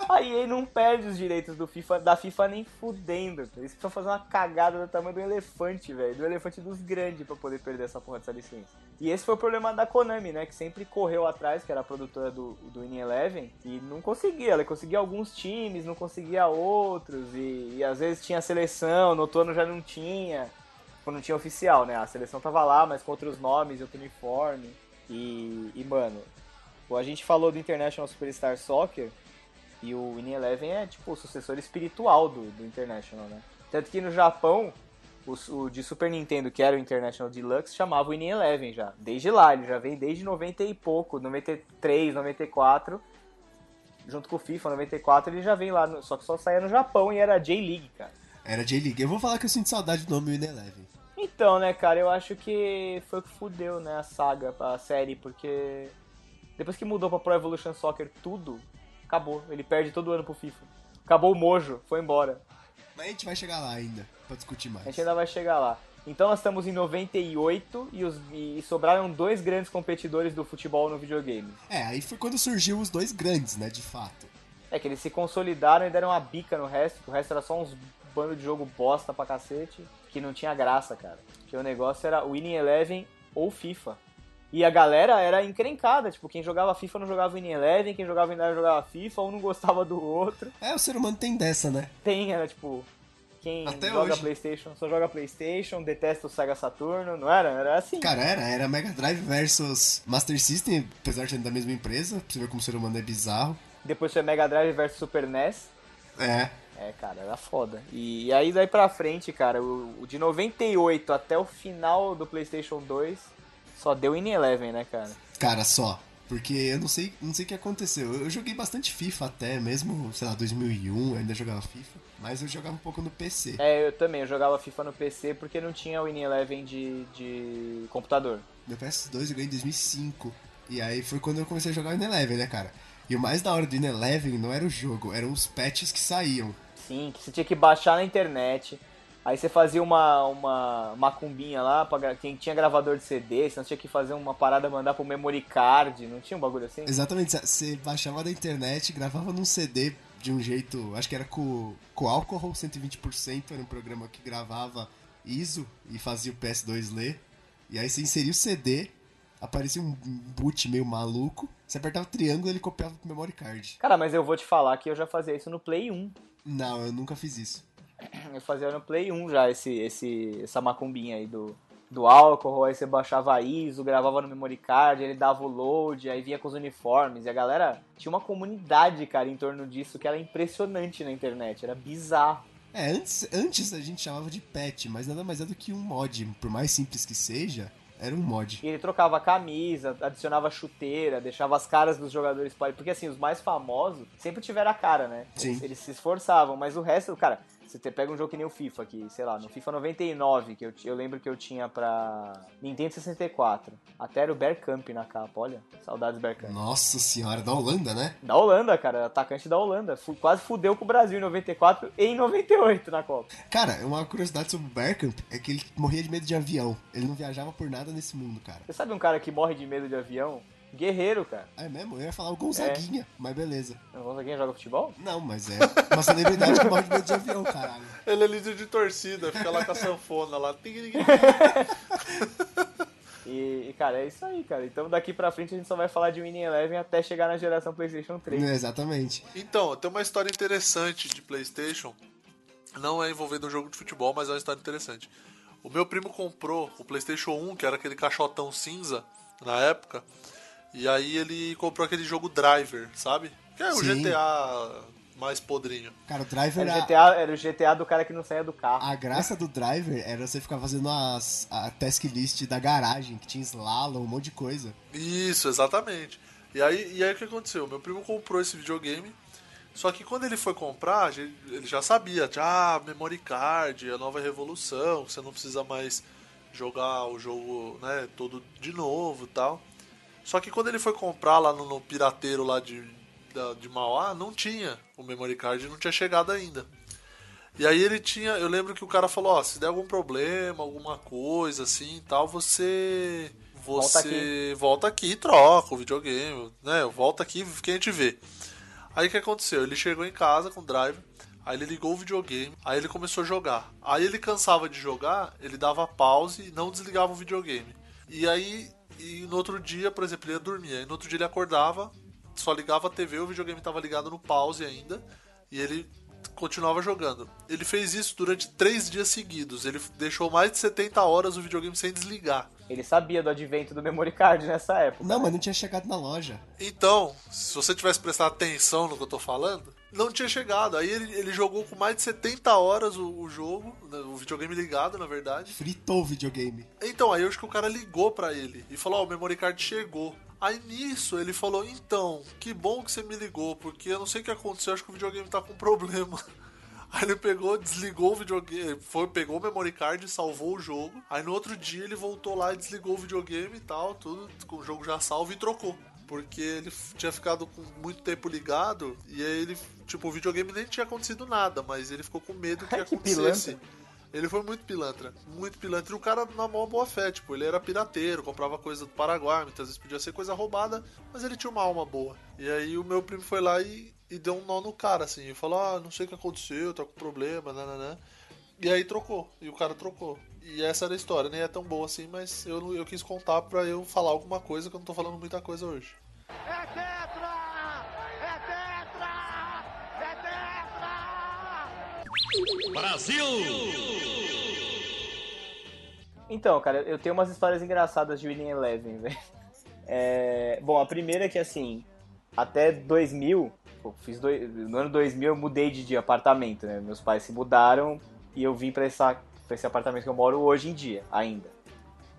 a EA não perde os direitos do FIFA, da FIFA nem fudendo. Eles precisam fazer uma cagada do tamanho do elefante, velho. Do elefante dos grandes pra poder perder essa porra dessa licença. E esse foi o problema da Konami, né? Que sempre correu atrás, que era a produtora do, do Winning Eleven, e não conseguia. Ela conseguia alguns times, não conseguia outros, e, e às vezes tinha seleção, no outono já não tinha. Quando não tinha oficial, né? A seleção tava lá, mas com outros nomes, outro uniforme. E, e mano, a gente falou do International Superstar Soccer, e o Winning Eleven é tipo o sucessor espiritual do, do International, né? Tanto que no Japão, o, o de Super Nintendo, que era o International Deluxe, chamava Winning Eleven já. Desde lá, ele já vem desde 90 e pouco, 93, 94. Junto com o FIFA 94, ele já vem lá, no- só que só saía no Japão e era J-League, cara. Era J-League. Eu vou falar que eu sinto saudade do nome Win Eleven. Então, né, cara, eu acho que foi o que fudeu, né, a saga, a série, porque depois que mudou pra Pro Evolution Soccer tudo, acabou. Ele perde todo ano pro FIFA. Acabou o mojo, foi embora. Mas a gente vai chegar lá ainda, pra discutir mais. A gente ainda vai chegar lá. Então nós estamos em 98 e, os, e sobraram dois grandes competidores do futebol no videogame. É, aí foi quando surgiu os dois grandes, né, de fato. É que eles se consolidaram e deram uma bica no resto, que o resto era só uns bando de jogo bosta pra cacete, que não tinha graça, cara. Que o negócio era Winning Eleven ou FIFA. E a galera era encrencada, tipo, quem jogava FIFA não jogava Winning Eleven, quem jogava Winning Eleven jogava FIFA, um não gostava do outro. É, o ser humano tem dessa, né? Tem, era tipo, quem Até joga hoje. Playstation só joga Playstation, detesta o Sega Saturno, não era? Era assim. Cara, era, era Mega Drive versus Master System, apesar de ser da mesma empresa, pra você ver como o ser humano é bizarro. Depois foi Mega Drive versus Super NES. É. É, cara, era foda. E aí daí pra frente, cara, o, o de 98 até o final do PlayStation 2 só deu in Eleven, né, cara? Cara, só. Porque eu não sei, não sei o que aconteceu. Eu joguei bastante FIFA até, mesmo, sei lá, 2001, eu ainda jogava FIFA. Mas eu jogava um pouco no PC. É, eu também, eu jogava FIFA no PC porque não tinha o in Eleven de, de computador. Meu PS2 eu ganhei em 2005. E aí foi quando eu comecei a jogar o Eleven, né, cara? E o mais da hora do Eleven não era o jogo, eram os patches que saíam. Sim, que você tinha que baixar na internet. Aí você fazia uma, uma macumbinha lá, pra, quem tinha gravador de CD, você tinha que fazer uma parada, mandar pro memory card, não tinha um bagulho assim? Exatamente, você baixava da internet, gravava num CD de um jeito, acho que era com, com álcool 120%, era um programa que gravava ISO e fazia o PS2 ler. E aí você inseria o CD, aparecia um boot meio maluco, você apertava o triângulo e ele copiava pro memory card. Cara, mas eu vou te falar que eu já fazia isso no Play 1. Não, eu nunca fiz isso. Eu fazia no Play 1 já esse, esse, essa macumbinha aí do, do álcool, aí você baixava a ISO, gravava no memory card, ele dava o load, aí vinha com os uniformes, e a galera tinha uma comunidade, cara, em torno disso que era impressionante na internet, era bizarro. É, antes, antes a gente chamava de patch, mas nada mais é do que um mod. Por mais simples que seja, era um mod. E ele trocava a camisa, adicionava chuteira, deixava as caras dos jogadores para porque assim, os mais famosos sempre tiveram a cara, né? Sim. Eles, eles se esforçavam, mas o resto, cara, Você pega um jogo que nem o FIFA aqui, sei lá, no FIFA 99, que eu, eu lembro que eu tinha pra Nintendo 64. Até era o Bergkamp na capa, olha. Saudades Bergkamp. Nossa senhora, da Holanda, né? Da Holanda, cara, atacante da Holanda. Fu- quase fudeu com o Brasil em 94 e em 98 na Copa. Cara, uma curiosidade sobre o Bergkamp é que ele morria de medo de avião. Ele não viajava por nada nesse mundo, cara. Você sabe um cara que morre de medo de avião? Guerreiro, cara. É mesmo? Eu ia falar o Gonzaguinha, mas beleza. Não Gonzaguinha joga futebol? Não, mas é uma celebridade que morre de medo de avião, caralho. Ele é líder de torcida, fica lá com a sanfona lá. E, e, cara, é isso aí, cara. Então daqui pra frente a gente só vai falar de Winning Eleven até chegar na geração PlayStation 3. É, exatamente. Então, tem uma história interessante de PlayStation. Não é envolvendo um jogo de futebol, mas é uma história interessante. O meu primo comprou o PlayStation 1, que era aquele caixotão cinza na época. E aí ele comprou aquele jogo Driver, sabe? Que é o Sim. GTA mais podrinho. Cara, o Driver Era o, a- GTA, era o GTA do cara que não saía do carro. A graça do driver era você ficar fazendo as, a task list da garagem, que tinha slalom, um monte de coisa. Isso, exatamente. E aí, e aí o que aconteceu? Meu primo comprou esse videogame, só que quando ele foi comprar, ele já sabia, já, ah, memory card, a nova revolução, você não precisa mais jogar o jogo, né, todo de novo e tal. Só que quando ele foi comprar lá no, no pirateiro lá de, da- de Mauá, não tinha o memory card, não tinha chegado ainda. E aí ele tinha, eu lembro que o cara falou, ó, se der algum problema, alguma coisa assim e tal, você Volta você volta aqui e troca o videogame, né? Volta aqui que a gente vê. Aí o que aconteceu? Ele chegou em casa com o driver, aí ele ligou o videogame, aí ele começou a jogar. Aí ele cansava de jogar, ele dava pause e não desligava o videogame. E aí, e no outro dia, por exemplo, ele ia dormir, aí no outro dia ele acordava, só ligava a TV, o videogame estava ligado no pause ainda, e ele continuava jogando. Ele fez isso durante três dias seguidos. Ele deixou mais de 70 horas o videogame sem desligar. Ele sabia do advento do memory card nessa época. Não, mas não tinha chegado na loja. Então, se você tivesse prestado atenção no que eu tô falando, não tinha chegado. Aí ele, ele jogou com mais de 70 horas o, o jogo, né, o videogame ligado, na verdade. Fritou o videogame. Então, aí eu acho que o cara ligou pra ele e falou: Ó, o memory card chegou. Aí nisso ele falou: Então, que bom que você me ligou, porque eu não sei o que aconteceu, acho que o videogame tá com problema. Aí ele pegou, desligou o videogame, foi, pegou o memory card, salvou o jogo. Aí no outro dia ele voltou lá e desligou o videogame e tal, tudo com o jogo já salvo e trocou. Porque ele tinha ficado com muito tempo ligado e aí ele, tipo, o videogame nem tinha acontecido nada, mas ele ficou com medo que Que acontecesse. pilantra. Ele foi muito pilantra, muito pilantra. E o cara na maior boa fé, tipo, ele era pirateiro, comprava coisa do Paraguai, muitas vezes podia ser coisa roubada, mas ele tinha uma alma boa. E aí o meu primo foi lá e, e deu um nó no cara, assim, e falou, ah, não sei o que aconteceu, tá com problema, nananã. E aí trocou, e o cara trocou. E essa era a história, nem é tão boa assim, mas eu, eu quis contar pra eu falar alguma coisa, que eu não tô falando muita coisa hoje. É tetra! Tetra! Então, cara, eu tenho umas histórias engraçadas de Winning Eleven, velho. É, bom, a primeira é que, assim, até 2000, pô, fiz dois, no ano 2000 eu mudei de, de apartamento, né? Meus pais se mudaram e eu vim pra, essa, pra esse apartamento que eu moro hoje em dia, ainda.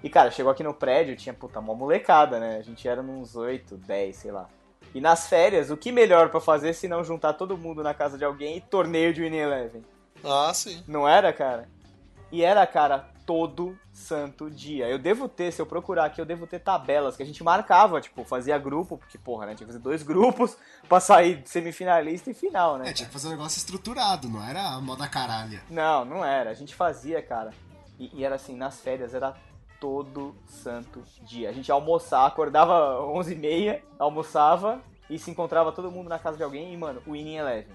E, cara, chegou aqui no prédio, tinha, puta, uma molecada, né? A gente era uns 8, 10, sei lá. E nas férias, o que melhor pra fazer se não juntar todo mundo na casa de alguém e torneio de Winning Eleven? Ah, sim. Não era, cara? E era, cara, todo santo dia. Eu devo ter, se eu procurar aqui, eu devo ter tabelas que a gente marcava, tipo, fazia grupo, porque, porra, né? Tinha que fazer dois grupos pra sair semifinalista e final, né? É, tinha que fazer um negócio estruturado, não era a moda caralha. Não, não era. A gente fazia, cara. E, e era assim, nas férias era todo santo dia. A gente almoçava, acordava 11h30, almoçava e se encontrava todo mundo na casa de alguém e, mano, o Winning Eleven.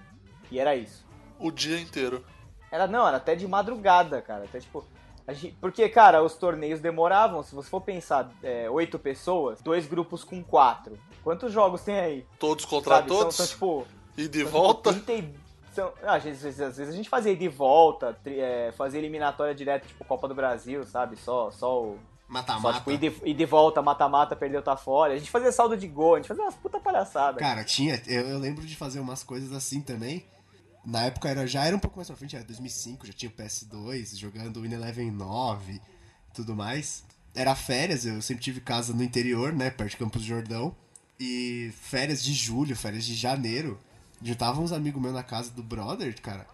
E era isso. O dia inteiro. Era, não, era até de madrugada, cara. Até tipo. a gente- porque, cara, os torneios demoravam. Se você for pensar, é, oito pessoas, dois grupos com quatro. Quantos jogos tem aí? Todos contra Sabe? São, todos. são, tipo. e de são, volta. Tipo, 30 e- são- ah, às, vezes, às vezes a gente fazia ida e volta, é, fazia eliminatória direto, tipo Copa do Brasil, sabe? Só, só o. Mata-mata. tipo, ida e, ida e volta, mata-mata, perdeu, tá fora. A gente fazia saldo de gol, a gente fazia umas puta palhaçada. Cara, tinha. Eu, eu lembro de fazer umas coisas assim também. Na época era, já era um pouco mais pra frente, era 2005, já tinha o PS2, jogando Win Eleven 9 e tudo mais. Era férias, eu sempre tive casa no interior, né, perto de Campos do Jordão. E férias de julho, férias de janeiro, juntava uns amigos meus na casa do brother, cara.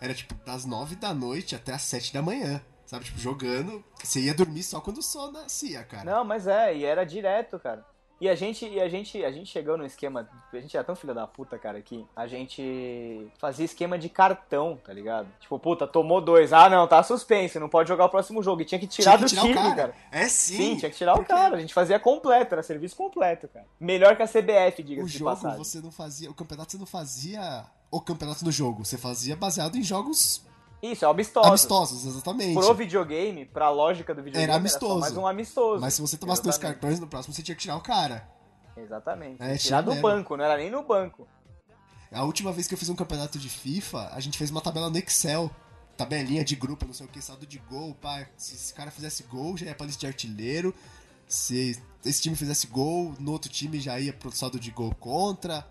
era tipo das 9 da noite até as 7 da manhã. Sabe, tipo, jogando. Você ia dormir só quando o sol nascia, cara. Não, mas é, e era direto, cara. E a gente, e a gente, a gente chegou no esquema, a gente era tão filha da puta, cara, que a gente fazia esquema de cartão, tá ligado? Tipo, puta, tomou dois, ah não, tá suspenso, não pode jogar o próximo jogo. E tinha que tirar Tinha que do tirar o time, cara. cara. É sim. Sim, tinha que tirar porque o cara. A gente fazia completo, era serviço completo, cara. Melhor que a CBF, O diga-se de jogo passagem. você não fazia. O campeonato você não fazia o campeonato do jogo. Você fazia baseado em jogos Isso, é amistoso. amistosos, exatamente. Pro videogame, pra lógica do videogame, Era amistoso. só mais um amistoso. Mas se você tomasse dois Exatamente. cartões, no próximo você tinha que tirar o cara. Exatamente. É, Tirar do banco, não era nem no banco. A última vez que eu fiz um campeonato de FIFA, a gente fez uma tabela no Excel. Tabelinha de grupo, não sei o que, saldo de gol, pá. Se esse cara fizesse gol, já ia pra lista de artilheiro. Se esse time fizesse gol, no outro time já ia pro saldo de gol contra.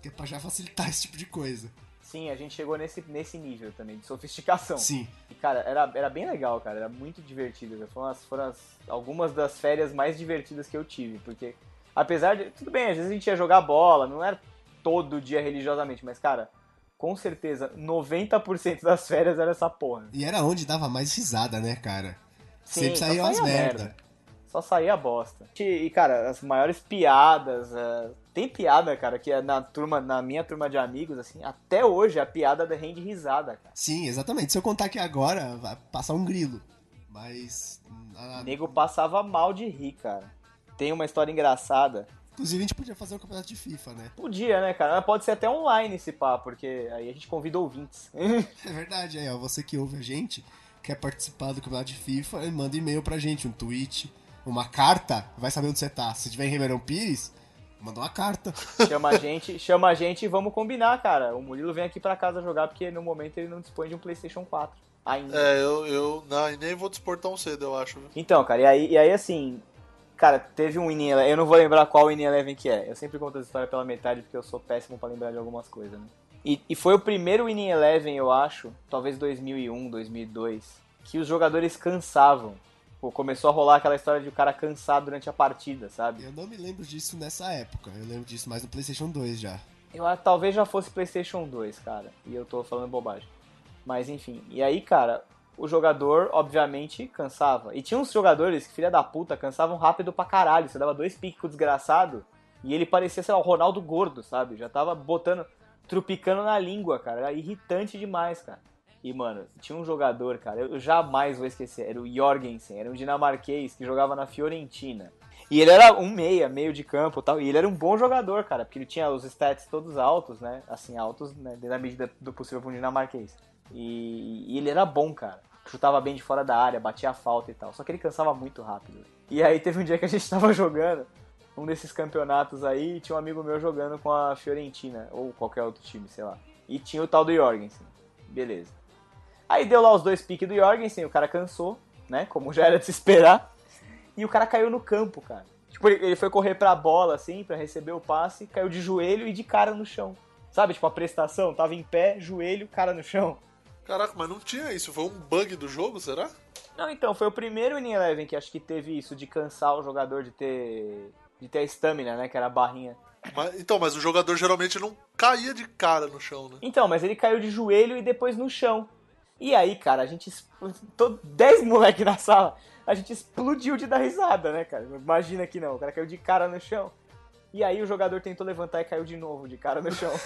Que é pra já facilitar esse tipo de coisa. Sim, a gente chegou nesse, nesse nível também, de sofisticação. Sim. E, cara, era, era bem legal, cara. Era muito divertido. Foram, as, foram as- algumas das férias mais divertidas que eu tive. Porque, apesar de. Tudo bem, às vezes a gente ia jogar bola, não era todo dia religiosamente, mas, cara, com certeza, 90% das férias era essa porra. E era onde dava mais risada, né, cara? Sempre só saía umas saía merda. Só saía bosta. E, e, cara, as maiores piadas. Tem piada, cara, que é na turma, na minha turma de amigos, assim, até hoje a piada rende risada, cara. Sim, exatamente. Se eu contar aqui agora, vai passar um grilo. Mas. a- O nego passava mal de rir, cara. Tem uma história engraçada. Inclusive, a gente podia fazer um campeonato de FIFA, né? Podia, né, cara? Mas Pode ser até online esse pá, porque aí a gente convida ouvintes. É verdade, aí, ó. Você que ouve a gente, quer participar do campeonato de FIFA, manda e-mail pra gente, um tweet, uma carta, vai saber onde você tá. Se tiver em Ribeirão Pires, manda uma carta. chama a gente, chama a gente e vamos combinar, cara. O Murilo vem aqui pra casa jogar porque no momento ele não dispõe de um PlayStation 4 ainda. É, eu, eu não, e nem vou dispor tão cedo, eu acho. viu? Então, cara, e aí, e aí assim, cara, teve um Winning Eleven, eu não vou lembrar qual Winning Eleven que é. Eu sempre conto essa história pela metade porque eu sou péssimo pra lembrar de algumas coisas, né? E, e foi o primeiro Winning Eleven, eu acho, talvez 2001, 2002, que os jogadores cansavam. Pô, começou a rolar aquela história de o cara cansar durante a partida, sabe? Eu não me lembro disso nessa época, eu lembro disso mais no PlayStation 2 já. Eu que talvez já fosse PlayStation 2, cara. E eu tô falando bobagem. Mas enfim. E aí, cara, o jogador, obviamente, cansava. E tinha uns jogadores que, filha da puta, cansavam rápido pra caralho. Você dava dois piques com o desgraçado e ele parecia, sei lá, o Ronaldo gordo, sabe? Já tava botando, trupicando na língua, cara. Era irritante demais, cara. E, mano, tinha um jogador, cara, eu jamais vou esquecer. Era o Jorgensen, era um dinamarquês que jogava na Fiorentina. E ele era um meia, meio de campo e tal. E ele era um bom jogador, cara, porque ele tinha os stats todos altos, né? Assim, altos, né? Da medida do possível pra um dinamarquês. E, e ele era bom, cara. Chutava bem de fora da área, batia a falta e tal. Só que ele cansava muito rápido. E aí teve um dia que a gente tava jogando um desses campeonatos aí e tinha um amigo meu jogando com a Fiorentina, ou qualquer outro time, sei lá. E tinha o tal do Jorgensen. Beleza. Aí deu lá os dois piques do Jorgensen, o cara cansou, né? Como já era de se esperar. E o cara caiu no campo, cara. Tipo, ele foi correr pra bola, assim, pra receber o passe, caiu de joelho e de cara no chão. Sabe, tipo, a prestação, tava em pé, joelho, cara no chão. Caraca, mas não tinha isso. Foi um bug do jogo, será? Não, então, foi o primeiro Winning Eleven que acho que teve isso, de cansar o jogador de ter. de ter a stamina, né? Que era a barrinha. Mas- então, mas o jogador geralmente não caía de cara no chão, né? Então, mas ele caiu de joelho e depois no chão. E aí, cara, a gente. Todo 10 moleque na sala, a gente explodiu de dar risada, né, cara? Imagina que não, o cara caiu de cara no chão. E aí o jogador tentou levantar e caiu de novo, de cara no chão.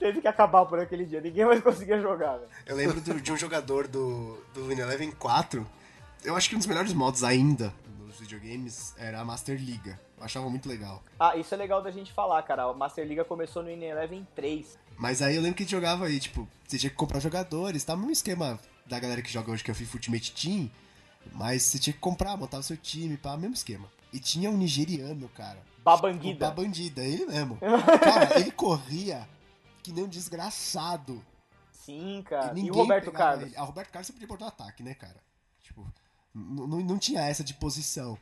Teve que acabar por aquele dia, ninguém mais conseguia jogar, velho. Eu lembro do- de um jogador do, do Eleven 4. Eu acho que um dos melhores modos ainda videogames era a Master Liga. Eu achava muito legal. Ah, isso é legal da gente falar, cara. A Master Liga começou no Winning Eleven 3. Mas aí eu lembro que a gente jogava aí, tipo, você tinha que comprar jogadores, tá? Mesmo esquema da galera que joga hoje, que é o FIFA Ultimate Team. Mas você tinha que comprar, montar o seu time, pá, mesmo esquema. E tinha um nigeriano, cara. Babanguida. Babandida, ele mesmo. Cara, ele corria que nem um desgraçado. Sim, cara. E, ninguém o Roberto Carlos? ele. Ah, o Roberto Carlos você podia botar no ataque, né, cara? Tipo, n- n- não tinha essa de posição.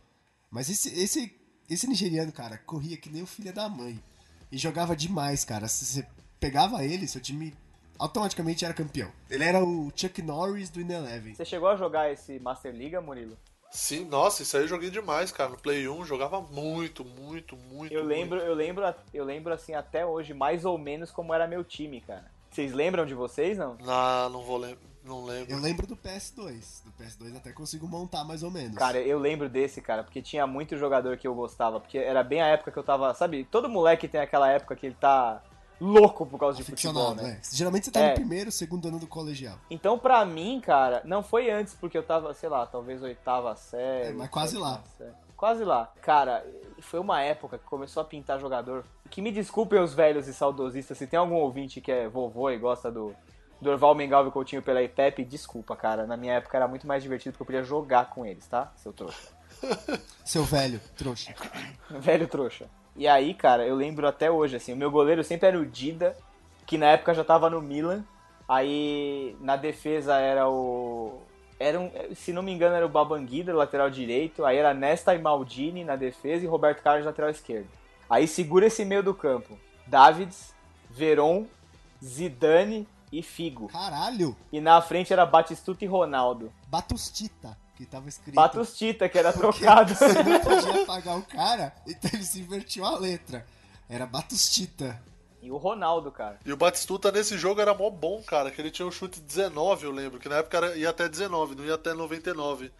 Mas esse, esse, esse nigeriano, cara, corria que nem o filho da mãe. E jogava demais, cara. Se você pegava ele, seu time automaticamente era campeão. Ele era o Chuck Norris do In Eleven. Você chegou a jogar esse Master Liga, Murilo? Sim, nossa, isso aí eu joguei demais, cara. No Play 1 jogava muito, muito, muito. Eu muito. lembro, eu lembro, eu lembro assim até hoje, mais ou menos como era meu time, cara. Vocês lembram de vocês, não? Não, não vou lembrar. Não lembro. Eu lembro do PS2. Do PS2 até consigo montar mais ou menos. Cara, eu lembro desse, cara, porque tinha muito jogador que eu gostava, porque era bem a época que eu tava, sabe, todo moleque tem aquela época que ele tá louco por causa de futebol, né? é. Geralmente você tá É. no primeiro, segundo ano do colegial. Então, pra mim, cara, não foi antes, porque eu tava, sei lá, talvez oitava série. É, mas quase lá. série. Quase lá. Cara, foi uma época que começou a pintar jogador. Que me desculpem os velhos e saudosistas, se tem algum ouvinte que é vovô e gosta do Dorval Mengalvo e Coutinho pela IPEP, desculpa, cara. Na minha época era muito mais divertido porque eu podia jogar com eles, tá? Seu trouxa. Seu velho, trouxa. Velho trouxa. E aí, cara, eu lembro até hoje, assim, o meu goleiro sempre era o Dida, que na época já tava no Milan. Aí na defesa era o. Era um, se não me engano, era o Babanguida, lateral direito. Aí era Nesta e Maldini na defesa e Roberto Carlos, lateral esquerdo. Aí segura esse meio do campo: Davids, Veron, Zidane e Figo. Caralho! E na frente era Batistuta e Ronaldo. Batustita, que tava escrito. Batustita, que era trocado. Você não podia pagar o cara, então ele se invertiu a letra. Era Batustita. e o Ronaldo, cara. E o Batistuta nesse jogo era mó bom, cara, que ele tinha um chute 19, eu lembro, que na época era, ia até 19, não ia até 99.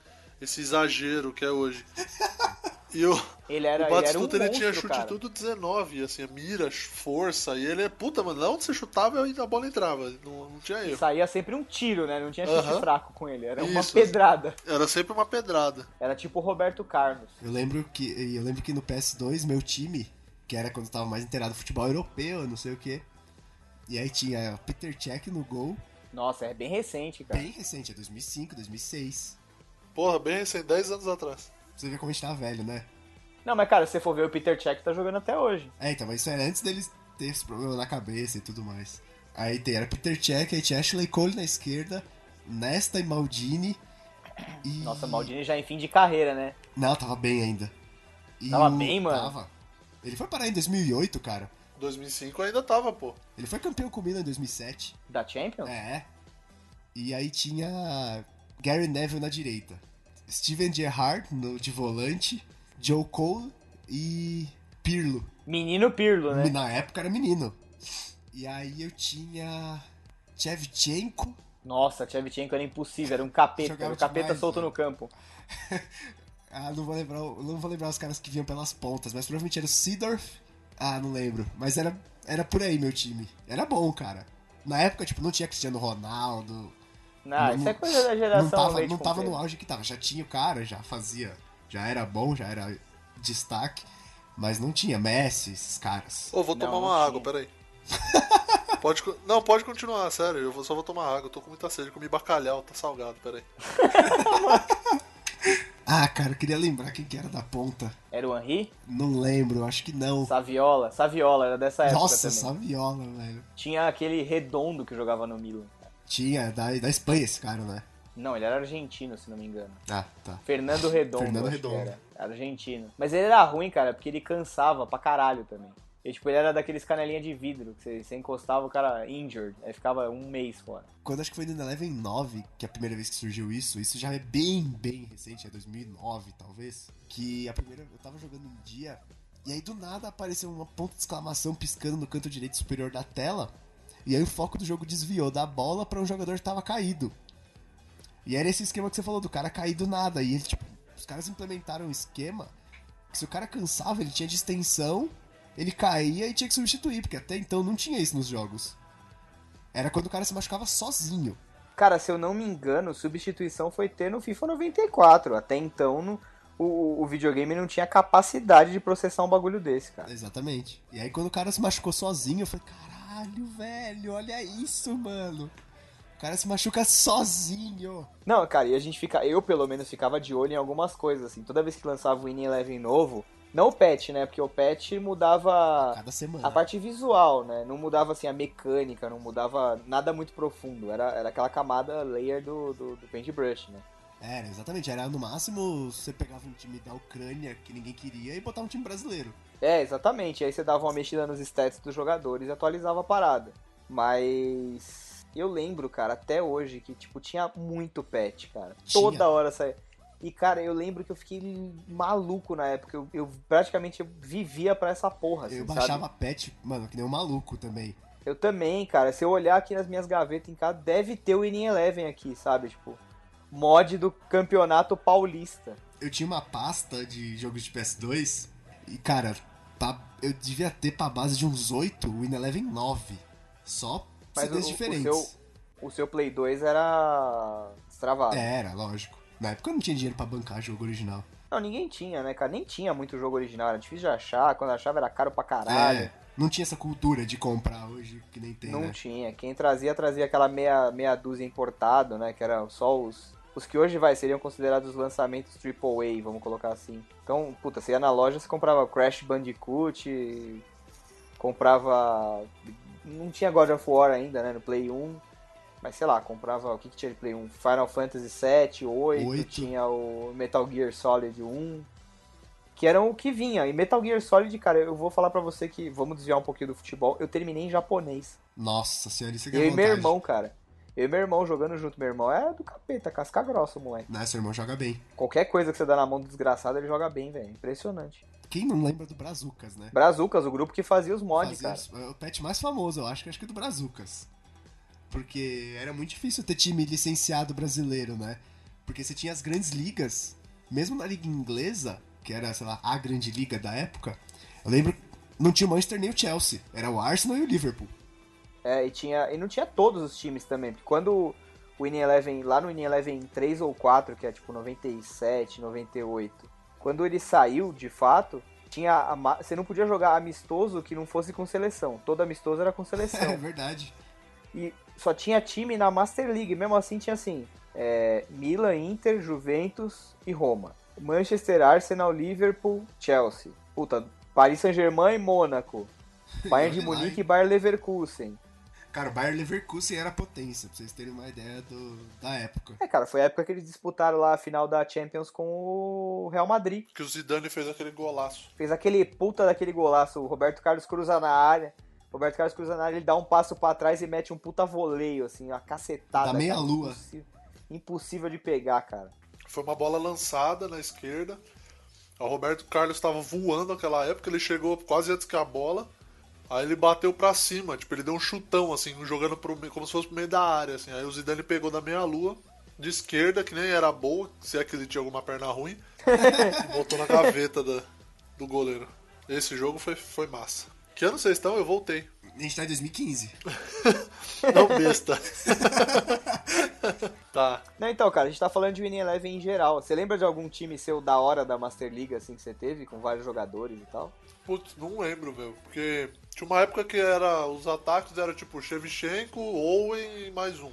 Esse exagero que é hoje. E o, Ele era, o ele era um Batistuta ele, tinha monstro, chute cara. tudo 19, assim, mira, força, e ele é puta, mano, lá onde você chutava a bola entrava, não, não tinha erro. Saía sempre um tiro, né? Não tinha chute Aham. fraco com ele. Era uma Isso. pedrada. Era sempre uma pedrada. Era tipo o Roberto Carlos. Eu lembro que eu lembro que no PS2 meu time, que era quando eu tava mais inteirado no futebol europeu, não sei o que. E aí tinha Peter Cech no gol, Nossa, é bem recente, cara. bem recente, é 2005, 2006. Porra, bem recente, 10 anos atrás. Você vê como a gente tá velho, né? Não, mas cara, se você for ver o Peter Cech tá jogando até hoje. É, então, mas isso era antes deles ter esse problema na cabeça e tudo mais. Aí tem, era Peter Cech, aí tinha Ashley Cole na esquerda, Nesta e Maldini. E... Nossa, Maldini já em fim de carreira, né? Não, tava bem ainda. E Tava o- bem, mano? Tava. Ele foi parar em 2008, cara. 2005 ainda tava, pô. Ele foi campeão com o Milan em 2007. Da Champions? É. E aí tinha Gary Neville na direita. Steven Gerrard no, de volante. Joe Cole e Pirlo. Menino Pirlo, né? Na época era menino. E aí eu tinha Chevchenko. Nossa, Tchevchenko era impossível, era um capeta. Era um capeta demais, solto velho. no campo. Ah, não vou lembrar, não vou lembrar os caras que vinham pelas pontas, mas provavelmente era o Seedorf. Ah, não lembro. Mas era, era por aí meu time. Era bom, cara. Na época, tipo, não tinha Cristiano Ronaldo. Não, isso é coisa da geração não tava, não tava no auge que tava. Já tinha o cara, já fazia. Já era bom, já era destaque. Mas não tinha Messi, esses caras. Ô, vou Não, tomar não uma tinha. água, peraí. pode, não, pode continuar, sério. Eu só vou tomar água. Eu tô com muita sede. Comi bacalhau, tá salgado, peraí. Ah, cara, eu queria lembrar quem que era da ponta. Era o Henri? Não lembro, acho que não. Saviola. Saviola, era dessa época Nossa, também. Saviola, velho. Tinha aquele redondo que jogava no Milan. Tinha, da, da Espanha esse cara, né? Não, ele era argentino, se não me engano. Ah, tá. Fernando Redondo. Fernando Redondo. Era. Argentino. Mas ele era ruim, cara, porque ele cansava pra caralho também. E, tipo, ele era daqueles canelinha de vidro, que você, você encostava o cara injured, aí ficava um mês fora. Quando acho que foi no Eleven 9, que é a primeira vez que surgiu isso, isso já é bem, bem recente, é 2009 talvez, que a primeira, eu tava jogando um dia, e aí do nada apareceu uma ponta de exclamação piscando no canto direito superior da tela, e aí o foco do jogo desviou da bola pra um jogador que tava caído. E era esse esquema que você falou, do cara cair do nada, e ele, tipo, os caras implementaram um esquema que se o cara cansava, ele tinha distensão, ele caía e tinha que substituir, porque até então não tinha isso nos jogos. Era quando o cara se machucava sozinho. Cara, se eu não me engano, substituição foi ter no FIFA 94. Até então, no- o, o videogame não tinha capacidade de processar um bagulho desse, cara. Exatamente. E aí quando o cara se machucou sozinho, eu falei, caralho, velho, olha isso, mano. O cara se machuca sozinho. Não, cara, e a gente fica. Eu, pelo menos, ficava de olho em algumas coisas, assim. Toda vez que lançava o Winning Eleven novo, não o patch, né? Porque o patch mudava Cada semana. a parte visual, né? Não mudava, assim, a mecânica, não mudava nada muito profundo. Era, era aquela camada layer do, do, do paintbrush, né? Era, exatamente. Era no máximo você pegava um time da Ucrânia que ninguém queria e botava um time brasileiro. É, exatamente. Aí você dava uma mexida nos stats dos jogadores e atualizava a parada. Mas eu lembro, cara, até hoje que, tipo, tinha muito patch, cara. Tinha. Toda hora saía. E, cara, eu lembro que eu fiquei maluco na época. Eu, eu praticamente vivia pra essa porra, assim, Eu sabe? baixava patch, mano, que nem um maluco também. Eu também, cara. Se eu olhar aqui nas minhas gavetas em casa, deve ter o Winning Eleven aqui, sabe? Tipo, mod do campeonato paulista. Eu tinha uma pasta de jogos de PS2 e, cara, pa- eu devia ter pra base de uns 8, o Eleven 9. Só Mas CDs o- o diferentes. seu- O seu Play 2 era destravado. Era, lógico. Na época eu não tinha dinheiro pra bancar jogo original. Não, ninguém tinha, né, cara? Nem tinha muito jogo original. Era difícil de achar. Quando achava era caro pra caralho. É, não tinha essa cultura de comprar hoje que nem tem, Não né? tinha. Quem trazia, trazia aquela meia, meia dúzia importado, né? Que era só os. Os que hoje vai seriam considerados lançamentos AAA, vamos colocar assim. Então, puta, você ia na loja, você comprava Crash Bandicoot, comprava. Não tinha God of War ainda, né? No Play 1. Mas sei lá, comprava. O que, que tinha de Play 1? Final Fantasy 7, 8, Oito. tinha o Metal Gear Solid 1. Que eram o que vinha. E Metal Gear Solid, cara, eu vou falar pra você que. Vamos desviar um pouquinho do futebol. Eu terminei em japonês. Nossa senhora, isso aqui Eu é e meu irmão, cara. Eu e meu irmão jogando junto. Meu irmão é do capeta, casca grossa, moleque. Né, seu irmão joga bem. Qualquer coisa que você dá na mão do desgraçado, ele joga bem, velho. Impressionante. Quem não lembra do Brazucas, né? Brazucas, o grupo que fazia os mods, Fazia cara. os- é o pet mais famoso, eu acho que acho que é do Brazucas. Porque era muito difícil ter time licenciado brasileiro, né? Porque você tinha as grandes ligas, mesmo na liga inglesa, que era, sei lá, a grande liga da época. Eu lembro, não tinha o Manchester nem o Chelsea, era o Arsenal e o Liverpool. É, e, tinha, e não tinha todos os times também. Porque quando o Winning Eleven, lá no Winning Eleven 3 ou 4, que é tipo 97, 98, quando ele saiu, de fato, tinha a você não podia jogar amistoso que não fosse com seleção. Todo amistoso era com É seleção. verdade. e só tinha time na Master League. Mesmo assim, tinha assim: é, Milan, Inter, Juventus e Roma. Manchester, Arsenal, Liverpool, Chelsea. Puta, Paris Saint-Germain e Mônaco. Bayern de Munique e Bayer Leverkusen. Cara, o Bayer Leverkusen era potência, pra vocês terem uma ideia do, da época. É, cara, foi a época que eles disputaram lá a final da Champions com o Real Madrid. Que o Zidane fez aquele golaço. Fez aquele puta daquele golaço. O Roberto Carlos cruza na área. Roberto Carlos cruza na área, ele dá um passo pra trás e mete um puta voleio, assim, uma cacetada. Da meia cara. lua. Impossível, impossível de pegar, cara. Foi uma bola lançada na esquerda. O Roberto Carlos estava voando naquela época, ele chegou quase antes que a bola. Aí ele bateu pra cima, tipo, ele deu um chutão, assim, jogando pro, como se fosse pro meio da área, assim. Aí o Zidane pegou da meia-lua, de esquerda, que nem era boa, se é que ele tinha alguma perna ruim, e botou na gaveta da- do goleiro. Esse jogo foi, foi massa. Que ano vocês estão? Eu voltei. A gente tá em 2015. Não besta. tá. Não, então, cara, a gente tá falando de Winning Eleven em geral. Você lembra de algum time seu da hora da Master League, assim, que você teve, com vários jogadores e tal? Putz, não lembro, meu. Porque tinha uma época que era. Os ataques eram tipo Shevchenko, Owen e mais um.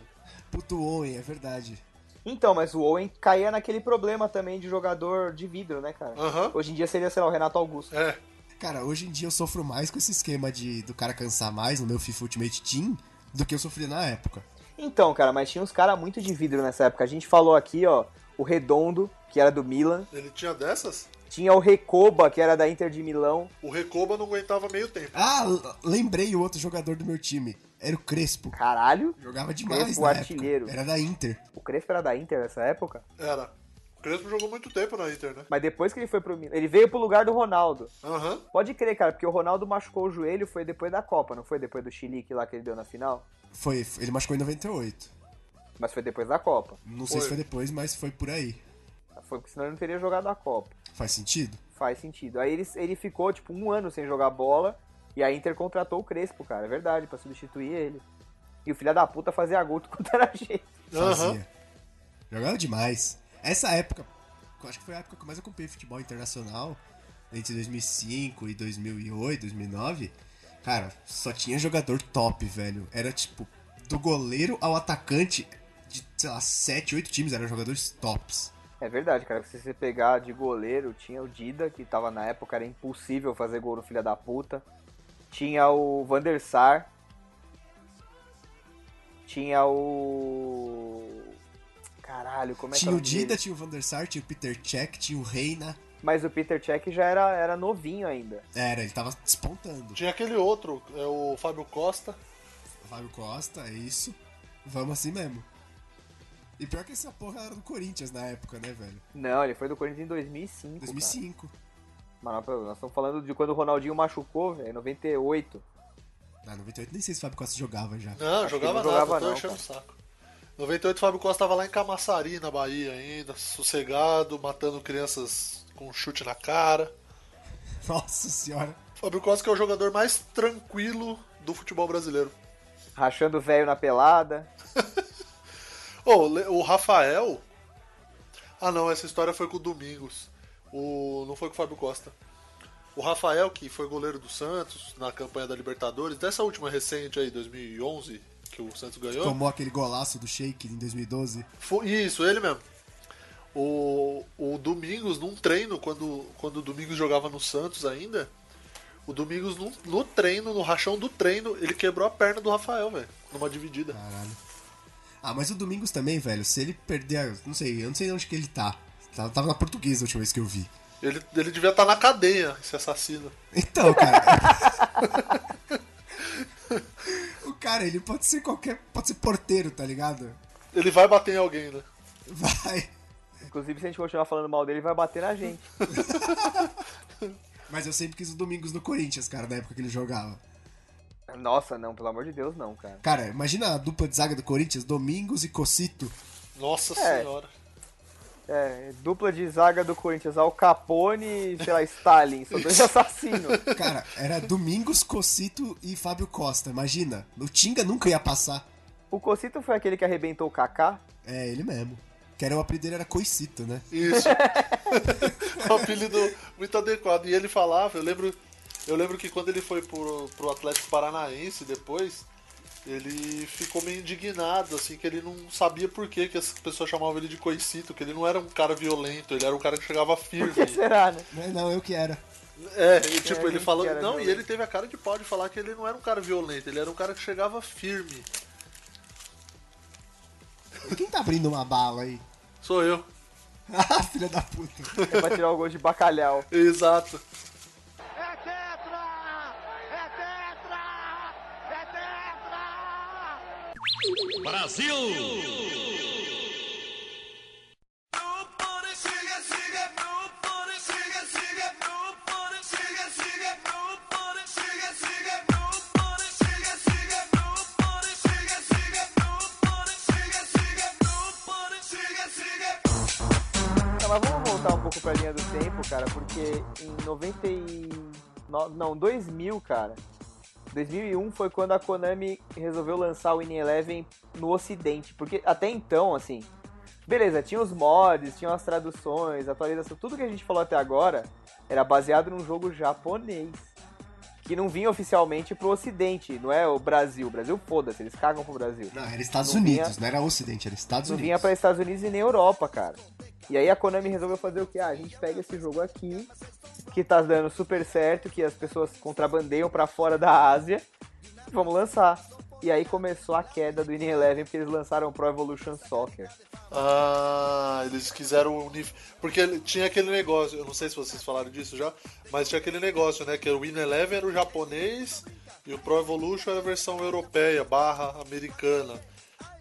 Puto Owen, é verdade. Então, mas o Owen caía naquele problema também de jogador de vidro, né, cara? Aham. Hoje em dia seria, sei lá, o Renato Augusto. É. Cara, hoje em dia eu sofro mais com esse esquema de do cara cansar mais no meu FIFA Ultimate Team do que eu sofria na época. Então, cara, mas tinha uns caras muito de vidro nessa época. A gente falou aqui, ó, o Redondo, que era do Milan. Ele tinha dessas? Tinha o Recoba, que era da Inter de Milão. O Recoba não aguentava meio tempo. Ah, lembrei o outro jogador do meu time. Era o Crespo. Caralho, Jogava demais Crespo, na artilheiro. época. Era da Inter. o Crespo era da Inter nessa época. Era. O Crespo jogou muito tempo na Inter, né? Mas depois que ele foi pro Milan, ele veio pro lugar do Ronaldo. Aham. Pode crer, cara, porque o Ronaldo machucou o joelho, foi depois da Copa, não foi depois do Chilique lá que ele deu na final? Foi, ele machucou em 98. Mas foi depois da Copa. Não sei Foi. se foi depois, mas foi por aí. Foi porque senão ele não teria jogado a Copa. Faz sentido? Faz sentido. Aí ele, ele ficou, tipo, um ano sem jogar bola. E a Inter contratou o Crespo, cara. É verdade, pra substituir ele. E o filho da puta fazia gol do quanto era jeito. Aham. Fazia. Jogava demais. Essa época, eu acho que foi a época que eu mais acompanhei futebol internacional, entre 2005 e 2008, 2009. Cara, só tinha jogador top, velho. Era tipo, do goleiro ao atacante, de, sei lá, 7, 8 times eram jogadores tops. É verdade, cara. Se você pegar de goleiro, tinha o Dida, que tava na época, era impossível fazer gol no filho da puta. Tinha o Van der Sar. Tinha o. Caralho, como é que tinha o Dida, dele? tinha o Van der Sar, tinha o Peter Cech, tinha o Reina. Mas o Peter Cech já era, era novinho ainda. Era, ele tava despontando. Tinha aquele outro, é o Fábio Costa. Fábio Costa, é isso. Vamos assim mesmo. E pior que essa porra era do Corinthians na época, né, velho? Não, ele foi do Corinthians em 2005. 2005. Cara. Mas nós estamos falando de quando o Ronaldinho machucou, velho, 98. Ah, 98 nem sei se o Fábio Costa jogava já. Não, Acho jogava, não nada, jogava tô não, enchendo o saco. 98 o Fábio Costa tava lá em Camaçari, na Bahia ainda, sossegado, matando crianças com um chute na cara. Nossa senhora. Fábio Costa que é o jogador mais tranquilo do futebol brasileiro. Rachando o velho na pelada. Le- o Rafael. Ah não, essa história foi com o Domingos. O... Não foi com o Fábio Costa. O Rafael, que foi goleiro do Santos na campanha da Libertadores, dessa última recente aí, 2011, que o Santos ganhou. Tomou aquele golaço do Sheik em 2012. Foi- isso, ele mesmo. O, o Domingos, num treino, quando, quando o Domingos jogava no Santos ainda, o Domingos, no, no treino, no rachão do treino, ele quebrou a perna do Rafael, velho, numa dividida. Caralho. Ah, mas o Domingos também, velho, se ele perder. Não sei, eu não sei onde que ele tá. Tava tava na portuguesa a última vez que eu vi. Ele, ele devia estar na cadeia, esse assassino. Então, cara. cara, ele pode ser qualquer. Pode ser porteiro, tá ligado? Ele vai bater em alguém, né? Vai. Inclusive, se a gente continuar falando mal dele, vai bater na gente. Mas eu sempre quis o Domingos no Corinthians, cara, na época que ele jogava. Nossa, não, pelo amor de Deus, não, cara. Cara, imagina a dupla de zaga do Corinthians, Domingos e Cocito. Nossa É. senhora. É, dupla de zaga do Corinthians, Al Capone e, sei lá, Stalin. São dois assassinos. Cara, era Domingos, Cocito e Fábio Costa. Imagina, o Tinga nunca ia passar. O Cocito foi aquele que arrebentou o Kaká. É, ele mesmo. Que era o apelido dele era Coicito, né? Isso. Um apelido muito adequado. E ele falava, eu lembro, eu lembro que quando ele foi pro, pro Atlético Paranaense depois, ele ficou meio indignado, assim, que ele não sabia por que, que as pessoas chamavam ele de coicito, que ele não era um cara violento, ele era um cara que chegava firme. Por que será, né? Não, não, eu que era. É, e, tipo, a ele falou. Não, e violento. ele teve a cara de pau de falar que ele não era um cara violento, ele era um cara que chegava firme. E quem tá abrindo uma bala aí? Sou eu. Ah, filha da puta. É pra tirar o gol de bacalhau. Exato. Tá, mas vamos voltar um pouco pra linha do tempo, cara, porque em 99... Não, 2000, cara. 2001 foi quando a Konami resolveu lançar o Winning Eleven no ocidente. Porque até então, assim... Beleza, tinha os mods, tinha as traduções, atualização, tudo que a gente falou até agora era baseado num jogo japonês. Que não vinha oficialmente pro ocidente, não é o Brasil. O Brasil, foda-se, eles cagam pro Brasil. Não, era Estados Não Unidos, vinha- não era Ocidente, era Estados Não Unidos. vinha para Estados Unidos e nem Europa, cara. E aí a Konami resolveu fazer o que? Ah, a gente pega esse jogo aqui, que tá dando super certo, que as pessoas contrabandeiam pra fora da Ásia, vamos lançar. E aí começou a queda do Winning Eleven, porque eles lançaram o Pro Evolution Soccer. Ah, eles quiseram unir. Porque tinha aquele negócio, eu não sei se vocês falaram disso já, mas tinha aquele negócio, né? Que o Win Eleven era o japonês e o Pro Evolution era a versão europeia, barra americana.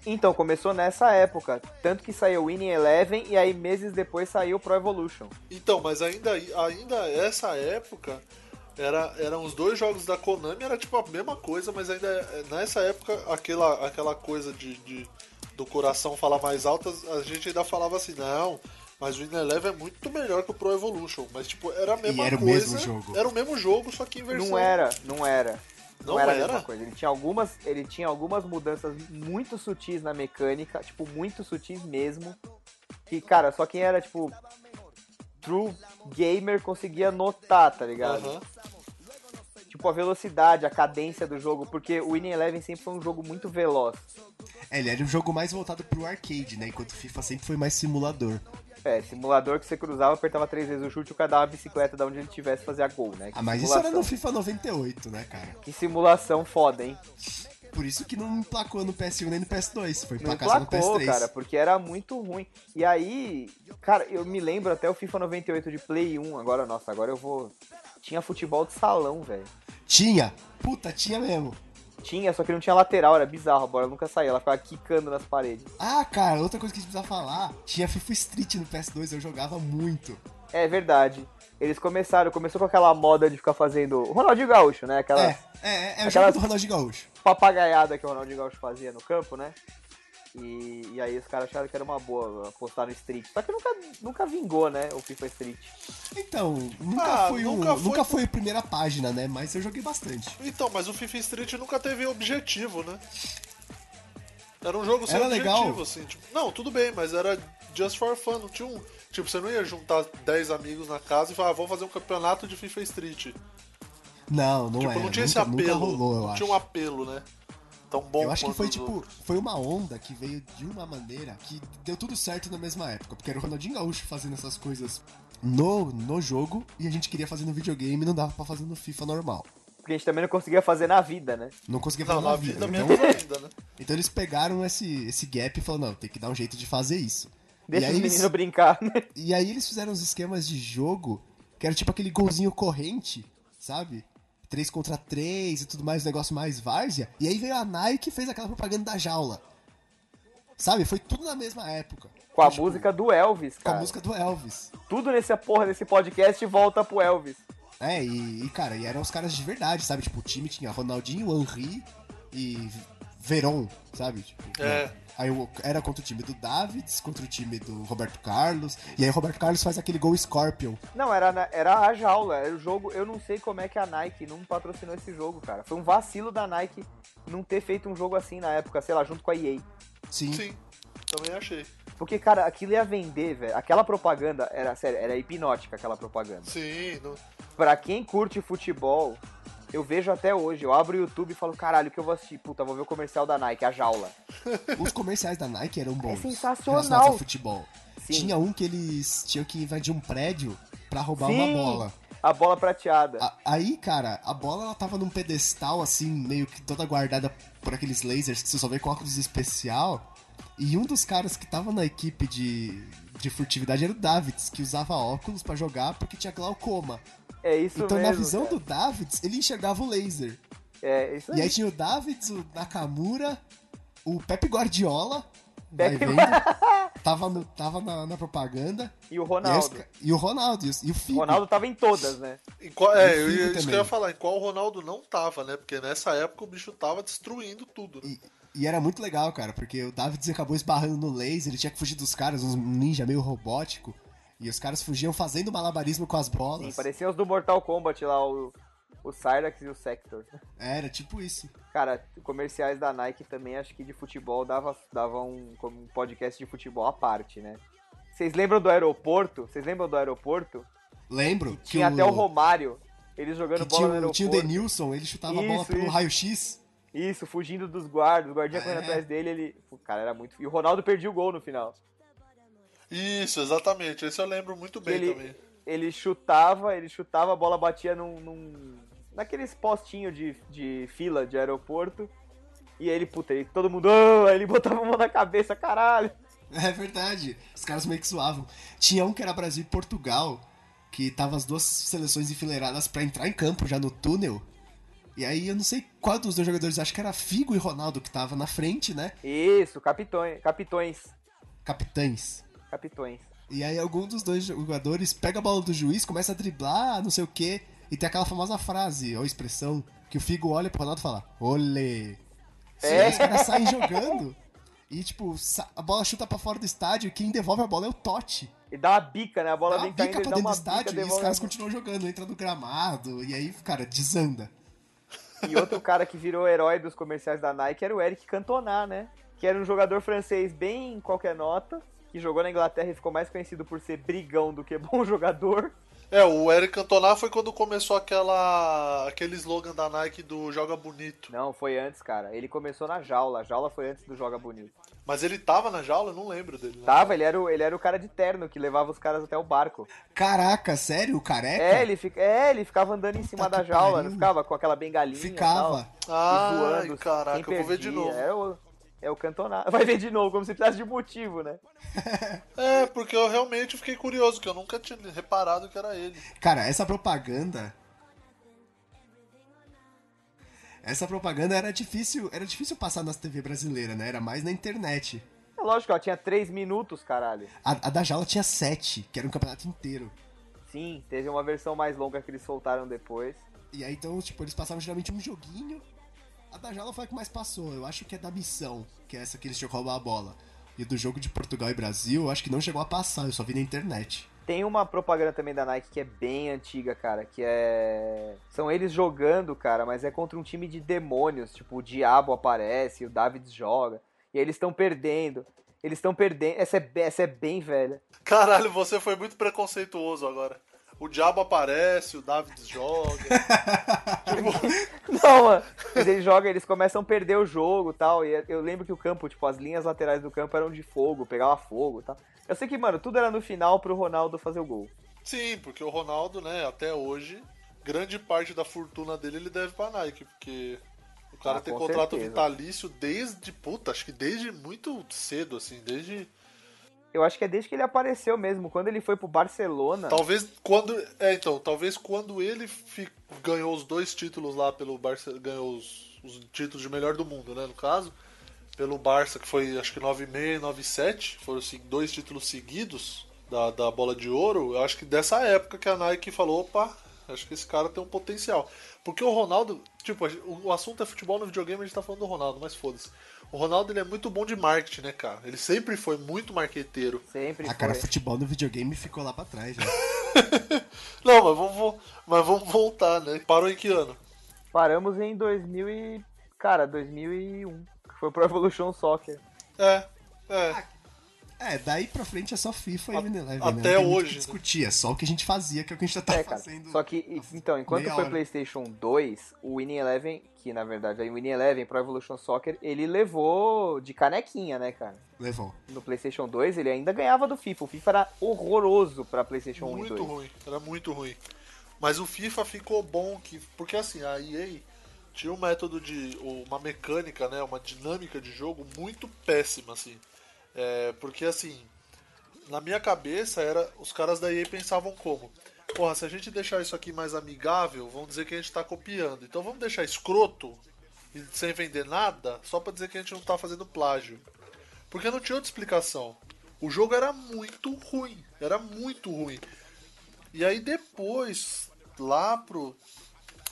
Então, começou nessa época. Tanto que saiu o Winning Eleven e aí meses depois saiu o Pro Evolution. Então, mas ainda, ainda essa época era, eram os dois jogos da Konami, era tipo a mesma coisa, mas ainda é- nessa época aquela, aquela coisa de, de- do coração falar mais alto, a gente ainda falava assim, não, mas o Win Eleven é muito melhor que o Pro Evolution. Mas tipo, era a mesma era o coisa. mesmo jogo. Era o mesmo jogo, só que em versão. Não era, não era. Não, Não era, a era? mesma coisa. Ele tinha algumas, ele tinha algumas mudanças muito sutis na mecânica, tipo, muito sutis mesmo. Que, cara, só quem era, tipo, true gamer conseguia notar, tá ligado? Aham. Tipo, a velocidade, a cadência do jogo, porque o Winning Eleven sempre foi um jogo muito veloz. É, ele era um jogo mais voltado pro arcade, né? Enquanto o FIFA sempre foi mais simulador. É, simulador que você cruzava, apertava três vezes o chute, o cara dava a bicicleta da onde ele tivesse e fazia gol, né? Que Ah, mas isso simulação. era no FIFA 98, né, cara? Que simulação foda, hein? Por isso que não emplacou no PS1 nem no PS2. Foi emplacado no emplacou, PS3. cara, porque era muito ruim. E aí, cara, eu me lembro até o FIFA 98 de Play 1. Agora, nossa, agora eu vou. Tinha futebol de salão, velho. Tinha! Puta, tinha mesmo. Tinha, só que não tinha lateral, era bizarro, a bola nunca saía, ela ficava quicando nas paredes. Ah, cara, outra coisa que a gente precisa falar, tinha FIFA Street no PS2, eu jogava muito. É verdade. Eles começaram, começou com aquela moda de ficar fazendo. O Ronaldinho Gaúcho, né? Aquela É, é, é, é o Aquela- jogo do Ronaldinho Gaúcho. papagaiada que o Ronaldinho Gaúcho fazia no campo, né? E, e aí os caras acharam que era uma boa apostar no Street. Só que nunca, nunca vingou, né? O FIFA Street. Então, nunca, Ah, foi, o, nunca nunca, foi- foi... a primeira página, né? Mas eu joguei bastante. Então, mas o FIFA Street nunca teve objetivo, né? Era um jogo sem Era objetivo, legal. assim. Tipo, não, tudo bem, mas era just for fun. Não tinha um. Tipo, você não ia juntar 10 amigos na casa e falar, ah, vamos fazer um campeonato de FIFA Street. Não, não tipo, era. não tinha esse nunca, nunca apelo. rolou, eu não acho. tinha um apelo, né? Tão bom Eu acho que foi os tipo, outros. foi uma onda que veio de uma maneira que deu tudo certo na mesma época, porque era o Ronaldinho Gaúcho fazendo essas coisas no, no jogo e a gente queria fazer no videogame e não dava pra fazer no FIFA normal. Porque a gente também não conseguia fazer na vida, né? Não conseguia Não, fazer na na vida vida. Então, ainda, né? então eles pegaram esse, esse gap e falaram, não, tem que dar um jeito de fazer isso. Deixa e, os aí meninos eles, brincar, né? e aí eles fizeram uns esquemas de jogo que era tipo aquele golzinho corrente, sabe? 3 contra 3 e tudo mais, um negócio mais várzea. E aí veio a Nike e fez aquela propaganda da jaula. Sabe? Foi tudo na mesma época. Com a Tipo, música do Elvis, Com cara. a música do Elvis. Tudo nessa porra desse podcast volta pro Elvis. É, e, e, cara, e eram os caras de verdade, sabe? Tipo, o time tinha Ronaldinho, Henry e Veron, sabe? Tipo, É. né? Aí o- era contra o time do Davids, contra o time do Roberto Carlos. E aí o Roberto Carlos faz aquele gol Scorpion. Não, era, era a jaula, era o jogo. Eu não sei como é que a Nike não patrocinou esse jogo, cara. Foi um vacilo da Nike não ter feito um jogo assim na época, sei lá, junto com a EA. Sim. Sim, também achei. Porque, cara, aquilo ia vender, velho. Aquela propaganda era, sério, era hipnótica aquela propaganda. Sim, não... Pra quem curte futebol, eu vejo até hoje. Eu abro o YouTube e falo, caralho, o que eu vou assistir? Puta, vou ver o comercial da Nike, a jaula. Os comerciais da Nike eram bons. É sensacional. ao futebol. Sim. Tinha um que eles tinham que invadir um prédio pra roubar Sim. uma bola. A bola prateada. A- Aí, cara, a bola ela tava num pedestal assim, meio que toda guardada por aqueles lasers que você só vê com óculos especial. E um dos caras que tava na equipe de, de furtividade era o Davids, que usava óculos pra jogar porque tinha glaucoma. É isso então, mesmo. na visão cara. do Davids, ele enxergava o laser. É isso E aí aí. tinha o Davids, o Nakamura, o Pepe Guardiola, Pepe- vendo, tava, no- tava na, na propaganda. E o E, aí Ronaldo. ca- e o Ronaldo, e o, e o Figo. Ronaldo tava em todas, né? Em qual- é, E eu, Figo ia- isso que também. eu ia falar, em qual o Ronaldo não tava, né? Porque nessa época o bicho tava destruindo tudo, né? E, e era muito legal, cara, porque o Davids acabou esbarrando no laser, ele tinha que fugir dos caras, uns ninja meio robótico. E os caras fugiam fazendo malabarismo com as Sim, bolas. parecia os do Mortal Kombat lá, o, o Cyrax e o Sector. Era tipo isso. Cara, comerciais da Nike também, acho que de futebol dava, dava um, um podcast de futebol à parte, né? Vocês lembram do aeroporto? Vocês lembram do aeroporto? Lembro que Tinha até o Romário, eles jogando que bola tinha, no o- aeroporto. tinha o Denilson, ele chutava a bola pelo raio-x. Isso, fugindo dos guardas, o guardinha correndo É. atrás dele, ele... Pô, Cara, era muito... E o Ronaldo perdia o gol no final. Isso, exatamente. Esse eu lembro muito bem ele, também. ele chutava, ele chutava, a bola batia num... num naqueles postinhos de, de fila de aeroporto. E aí ele, puta, ele, todo mundo... "Ah", aí ele botava a mão na cabeça, caralho. É verdade. Os caras meio que suavam. Tinha um que era Brasil e Portugal, que tava as duas seleções enfileiradas pra entrar em campo já no túnel. E aí eu não sei qual dos dois jogadores, acho que era Figo e Ronaldo que tava na frente, né? Isso, capitões, capitões, Capitães. capitões. E aí algum dos dois jogadores pega a bola do juiz, começa a driblar, não sei o que, e tem aquela famosa frase, ou expressão, que o Figo olha pro Ronaldo e fala, olê. E É. aí os caras saem jogando. E, tipo, a bola chuta pra fora do estádio e quem devolve a bola é o Totti. E dá uma bica, né? A bola Dá vem caindo, bica ele pra dentro do uma bica, estádio e os caras continuam jogando, entra no gramado, e aí, cara, desanda. E outro cara que virou herói dos comerciais da Nike era o Eric Cantona, né? Que era um jogador francês bem qualquer nota, que jogou na Inglaterra e ficou mais conhecido por ser brigão do que bom jogador. É, o Eric Cantona foi quando começou aquela aquele slogan da Nike do Joga Bonito. Não, foi antes, cara. Ele começou na jaula. A jaula foi antes do Joga Bonito. Mas ele tava na jaula? Eu não lembro dele. né? Tava, ele era, o, ele era o cara de terno que levava os caras até o barco. Caraca, sério? O careca? É, ele, fica, é, ele ficava andando em cima Puta da jaula, pariu. não ficava com aquela bengalinha. e Ficava. tal, Ai, e zoando. caraca, eu vou ver de novo. É o, é o Cantona. Vai ver de novo, como se precisasse de motivo, né? É, porque eu realmente fiquei curioso, que eu nunca tinha reparado que era ele. Cara, essa propaganda. Essa propaganda era difícil, era difícil passar nas TV brasileiras, né? Era mais na internet. É lógico, ela tinha 3 minutos, caralho. A, a da Jala tinha sete, que era um campeonato inteiro. Sim, teve uma versão mais longa que eles soltaram depois. E aí, então, tipo, eles passavam geralmente um joguinho. A da Jala foi a que mais passou. Eu acho que é da missão, que é essa que eles tinham que roubar a bola. E do jogo de Portugal e Brasil, eu acho que não chegou a passar, eu só vi na internet. Tem uma propaganda também da Nike que é bem antiga, cara, que é. São eles jogando, cara, mas é contra um time de demônios. Tipo, o Diabo aparece, o David joga. E aí eles estão perdendo. Eles estão perdendo. Essa é, essa é bem velha. Caralho, você foi muito preconceituoso agora. O diabo aparece, o David joga. Não, mano. Mas eles jogam, eles começam a perder o jogo e tal. E eu lembro que o campo, tipo, as linhas laterais do campo eram de fogo, pegava fogo e tal. Eu sei que, mano, tudo era no final pro Ronaldo fazer o gol. Sim, porque o Ronaldo, né, até hoje, grande parte da fortuna dele ele deve pra Nike, porque o cara Ah, tem com contrato certeza. vitalício desde, puta, acho que desde muito cedo, assim, desde. Eu acho que é desde que ele apareceu mesmo. Quando ele foi pro Barcelona. Talvez quando. É, então, talvez quando ele ganhou os dois títulos lá pelo Barça. Ganhou os, os títulos de melhor do mundo, né? No caso. Pelo Barça, que foi acho que 96 e 97. Foram assim, dois títulos seguidos da, da bola de ouro. Eu acho que dessa época que a Nike falou, opa, acho que esse cara tem um potencial. Porque o Ronaldo, tipo, o assunto é futebol no videogame, a gente tá falando do Ronaldo, mas foda-se. O Ronaldo ele é muito bom de marketing, né, cara? Ele sempre foi muito marqueteiro. Sempre A cara, foi. futebol no videogame ficou lá pra trás, né? Não, mas vamos, mas vamos voltar, né? Parou em que ano? Paramos em 2000 e... Cara, 2001. Que foi pro Evolution Soccer. É, é. É, daí pra frente é só FIFA e A- Wineleven, né? até muito o hoje, né? discutir, é só o que a gente fazia, que é o que a gente já tá É, cara. fazendo. Só que, e- então, enquanto foi hora. PlayStation 2, o Winning Eleven, que na verdade é o Winning Eleven Pro Evolution Soccer, ele levou de canequinha, né, cara? Levou. No PlayStation 2 ele ainda ganhava do FIFA. O FIFA era horroroso pra PlayStation 1 e Muito 2. ruim, era muito ruim. Mas o FIFA ficou bom, que, porque assim, a EA tinha um método de. uma mecânica, né? Uma dinâmica de jogo muito péssima, assim. É, porque assim, na minha cabeça era. Os caras da EA pensavam como? Porra, se a gente deixar isso aqui mais amigável, vão dizer que a gente tá copiando. Então vamos deixar escroto e sem vender nada, só pra dizer que a gente não tá fazendo plágio. Porque não tinha outra explicação. O jogo era muito ruim. Era muito ruim. E aí depois, lá pro,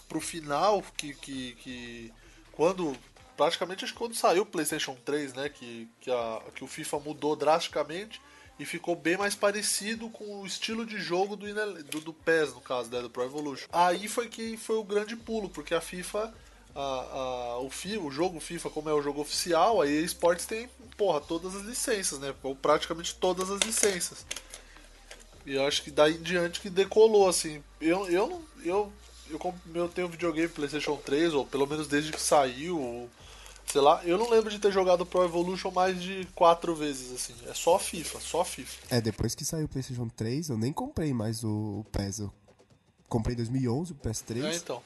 pro final, que, que, que quando. Praticamente acho que quando saiu o PlayStation 3, né? Que, que, a, que o FIFA mudou drasticamente e ficou bem mais parecido com o estilo de jogo do, do, do PES, no caso, né, do Pro Evolution. Aí foi que foi o grande pulo, porque a FIFA. A, a- o, fi, o jogo FIFA, como é o jogo oficial, a Esportes tem, porra, todas as licenças, né? Ou praticamente todas as licenças. E eu acho que daí em diante que decolou, assim. Eu, eu. Eu, eu, comp- eu tenho videogame PlayStation 3, ou pelo menos desde que saiu, ou, sei lá, eu não lembro de ter jogado Pro Evolution mais de quatro vezes, assim. É só FIFA, só FIFA. É, depois que saiu o PlayStation 3, eu nem comprei mais o, PES. Eu comprei em 2011 o PS3, É, então.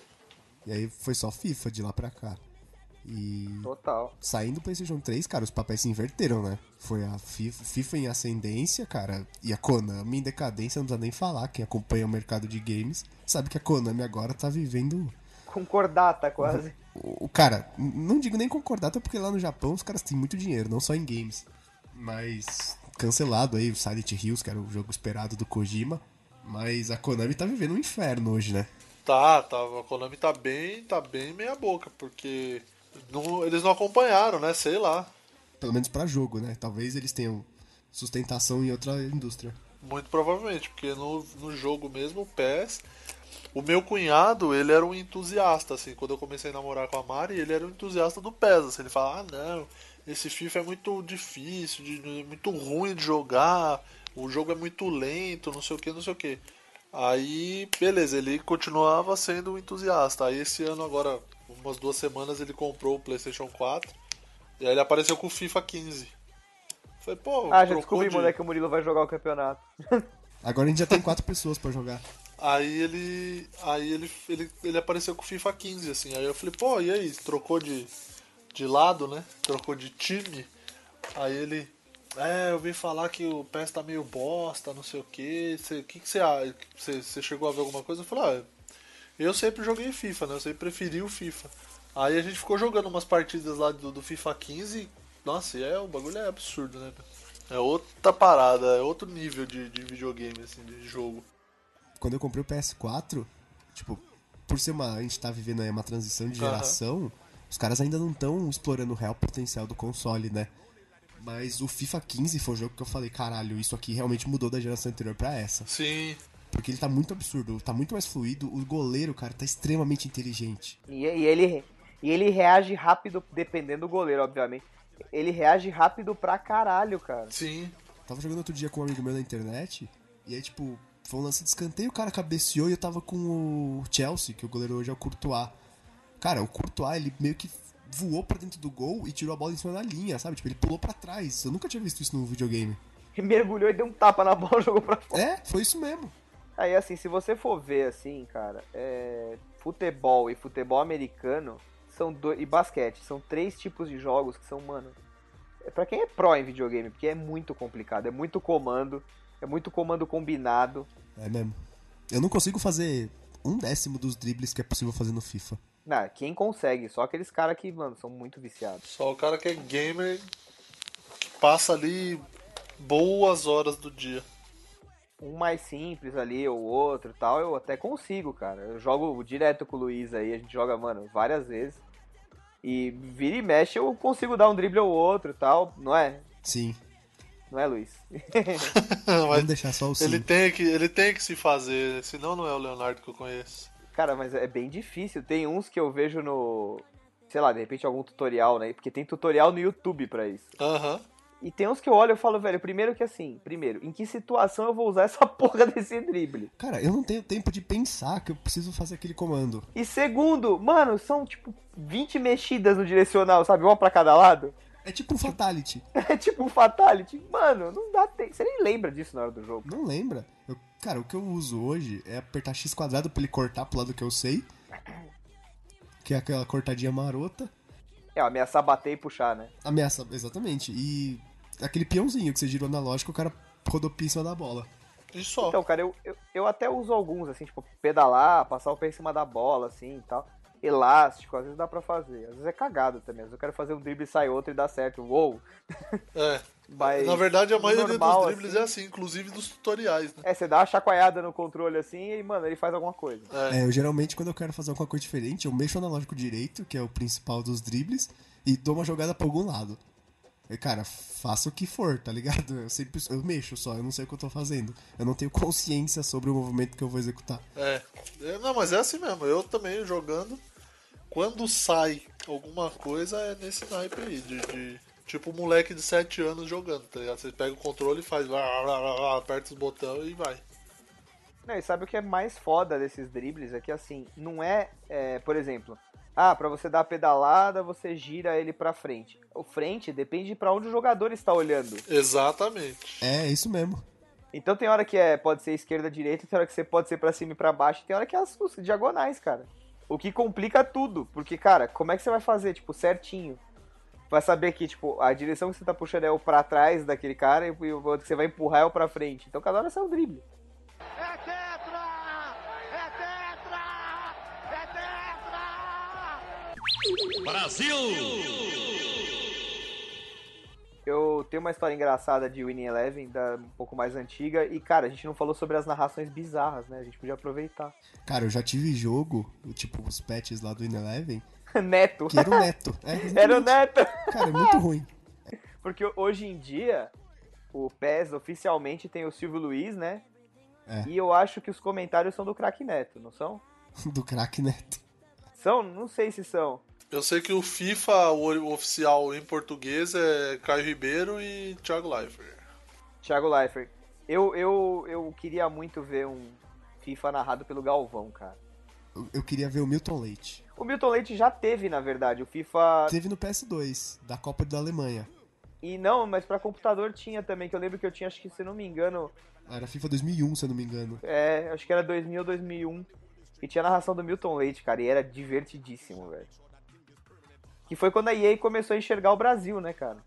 e aí foi só FIFA de lá pra cá. E Total. saindo do PlayStation 3, cara, os papéis se inverteram, né? Foi a FIFA, FIFA em ascendência, cara, e a Konami em decadência, não precisa nem falar. Quem acompanha o mercado de games sabe que a Konami agora tá vivendo. Concordata quase. O, o- cara, não digo nem concordata, porque lá no Japão os caras têm muito dinheiro, não só em games. Mas cancelado aí o Silent Hills, que era o jogo esperado do Kojima. Mas a Konami tá vivendo um inferno hoje, né? Tá, tá, a Konami tá bem, tá bem meia boca, porque não, eles não acompanharam, né? Sei lá. Pelo menos pra jogo, né? Talvez eles tenham sustentação em outra indústria. Muito provavelmente, porque no, no jogo mesmo, o PES. O meu cunhado, ele era um entusiasta, assim, quando eu comecei a namorar com a Mari, ele era um entusiasta do PES, assim, ele fala, ah não, esse FIFA é muito difícil, de, de- muito ruim de jogar, o jogo é muito lento, não sei o que, não sei o que. Aí, beleza, ele continuava sendo um entusiasta. Aí esse ano agora, umas duas semanas, ele comprou o Playstation 4, e aí ele apareceu com o FIFA 15. Falei, pô, Ah, já descobri, de- moleque, que o Murilo vai jogar o campeonato. Agora a gente já tem quatro pessoas pra jogar. Aí ele. Aí ele, ele, ele apareceu com o FIFA 15, assim. Aí eu falei, pô, e aí? Trocou de, de lado, né? Trocou de time. Aí ele. É, eu vi falar que o PES tá meio bosta, não sei o que. O que, que você acha? Você, chegou a ver alguma coisa? Eu falei, ah, eu sempre joguei FIFA, né? Eu sempre preferi o FIFA. Aí a gente ficou jogando umas partidas lá do, do FIFA 15. Nossa, é, o bagulho é absurdo, né? É outra parada, é outro nível de, de videogame, assim, de jogo. Quando eu comprei o PS4, tipo, por ser uma. A gente tá vivendo aí uma transição de geração, os caras ainda não estão explorando o real potencial do console, né? Mas o FIFA 15 foi o jogo que eu falei, caralho, isso aqui realmente mudou da geração anterior pra essa. Sim. Porque ele tá muito absurdo, tá muito mais fluido, o goleiro, cara, tá extremamente inteligente. E, e ele, e ele reage rápido, dependendo do goleiro, obviamente. Ele reage rápido pra caralho, cara. Sim. Tava jogando outro dia com um amigo meu na internet, e aí, tipo, foi um lance de escanteio, o cara cabeceou e eu tava com o Chelsea, que o goleiro hoje é o Courtois. Cara, o Courtois, ele meio que voou pra dentro do gol e tirou a bola em cima da linha, sabe? Tipo, ele pulou pra trás. Eu nunca tinha visto isso no videogame. Ele mergulhou e deu um tapa na bola e jogou pra fora. É, foi isso mesmo. Aí, assim, se você for ver, assim, cara, é... futebol e futebol americano são dois... e basquete são três tipos de jogos que são, mano, é pra quem é pró em videogame, porque é muito complicado, é muito comando, é muito comando combinado. É mesmo. Eu não consigo fazer um décimo dos dribles que é possível fazer no FIFA. Não, quem consegue, só aqueles caras que, mano, são muito viciados. Só o cara que é gamer que passa ali boas horas do dia. Um mais simples ali, ou outro e tal, eu até consigo, cara. Eu jogo direto com o Luiz aí, a gente joga, mano, várias vezes. E vira e mexe, eu consigo dar um drible ou outro e tal, não é? Sim. Não é, Luiz? Vamos deixar só o sim. ele tem, que, ele tem que se fazer, senão não é o Leonardo que eu conheço. Cara, mas é bem difícil. Tem uns que eu vejo no. Sei lá, de repente algum tutorial, né? Porque tem tutorial no YouTube pra isso. Aham. E tem uns que eu olho e falo, velho, primeiro que assim, primeiro, em que situação eu vou usar essa porra desse drible? Cara, eu não tenho tempo de pensar que eu preciso fazer aquele comando. E segundo, mano, são tipo 20 mexidas no direcional, sabe? Uma pra cada lado. É tipo um Fatality. É tipo um fatality. Mano, não dá tempo. Você nem lembra disso na hora do jogo. Não lembra? Eu- cara, o que eu uso hoje é apertar X quadrado pra ele cortar pro lado que eu sei. Que é aquela cortadinha marota. É, ameaçar bater e puxar, né? Ameaça, exatamente. E aquele peãozinho que você girou analógico, o cara rodopia em cima da bola. E só. Então, cara, eu, eu, eu até uso alguns, assim, tipo, pedalar, passar o pé em cima da bola, assim e tal. Elástico, às vezes dá pra fazer. Às vezes é cagado também. Às vezes eu quero fazer um drible e sai outro e dá certo. Uou! É. Mas Na verdade, a maioria normal, dos dribles assim, é assim, inclusive dos tutoriais, né? É, você dá uma chacoalhada no controle assim e, mano, ele faz alguma coisa. É. É, eu geralmente, quando eu quero fazer alguma coisa diferente, eu mexo o analógico direito, que é o principal dos dribles, e dou uma jogada pra algum lado. E, cara, faça o que for, tá ligado? Eu sempre eu mexo só, eu não sei o que eu tô fazendo. Eu não tenho consciência sobre o movimento que eu vou executar. É. É, Não, mas é assim mesmo. Eu também jogando. Quando sai alguma coisa é nesse naipe aí. De, de- tipo um moleque de 7 anos jogando, tá ligado? Você pega o controle e faz. aperta os botões e vai. Não, e sabe o que é mais foda desses dribles? É que assim, não é, é, por exemplo, ah, pra você dar a pedalada, você gira ele pra frente. O frente depende pra onde o jogador está olhando. Exatamente. É, isso mesmo. Então tem hora que é, pode ser esquerda, direita, tem hora que você pode ser pra cima e pra baixo, tem hora que é as, os diagonais, cara. O que complica tudo, porque, cara, como é que você vai fazer, tipo, certinho? Vai saber que, tipo, a direção que você tá puxando é o pra trás daquele cara e o outro que você vai empurrar é o pra frente. Então cada hora é um drible. É tetra! É tetra! É tetra! Eu tenho uma história engraçada de Winning Eleven, da, um pouco mais antiga, e, cara, a gente não falou sobre as narrações bizarras, né? A gente podia aproveitar. Cara, eu já tive jogo, tipo os patches lá do In-Eleven, Neto! que era o Neto. É. Era o Neto! Cara, é muito ruim. Porque hoje em dia, o PES oficialmente tem o Silvio Luiz, né? É. E eu acho que os comentários são do craque Neto, não são? Do craque Neto. São? Não sei se são. Eu sei que o FIFA, o oficial em português, é Caio Ribeiro e Thiago Leifert. Thiago Leifert. Eu, eu, eu queria muito ver um FIFA narrado pelo Galvão, cara. Eu, eu queria ver o Milton Leite. O Milton Leite já teve, na verdade, o FIFA. Teve no PS2, da Copa da Alemanha. E não, mas pra computador tinha também, que eu lembro que eu tinha, acho que se não me engano, Era FIFA 2001, se eu não me engano. é, acho que era 2000 ou 2001. E tinha a narração do Milton Leite, cara, e era divertidíssimo, velho. Que foi quando a EA começou a enxergar o Brasil, né, cara?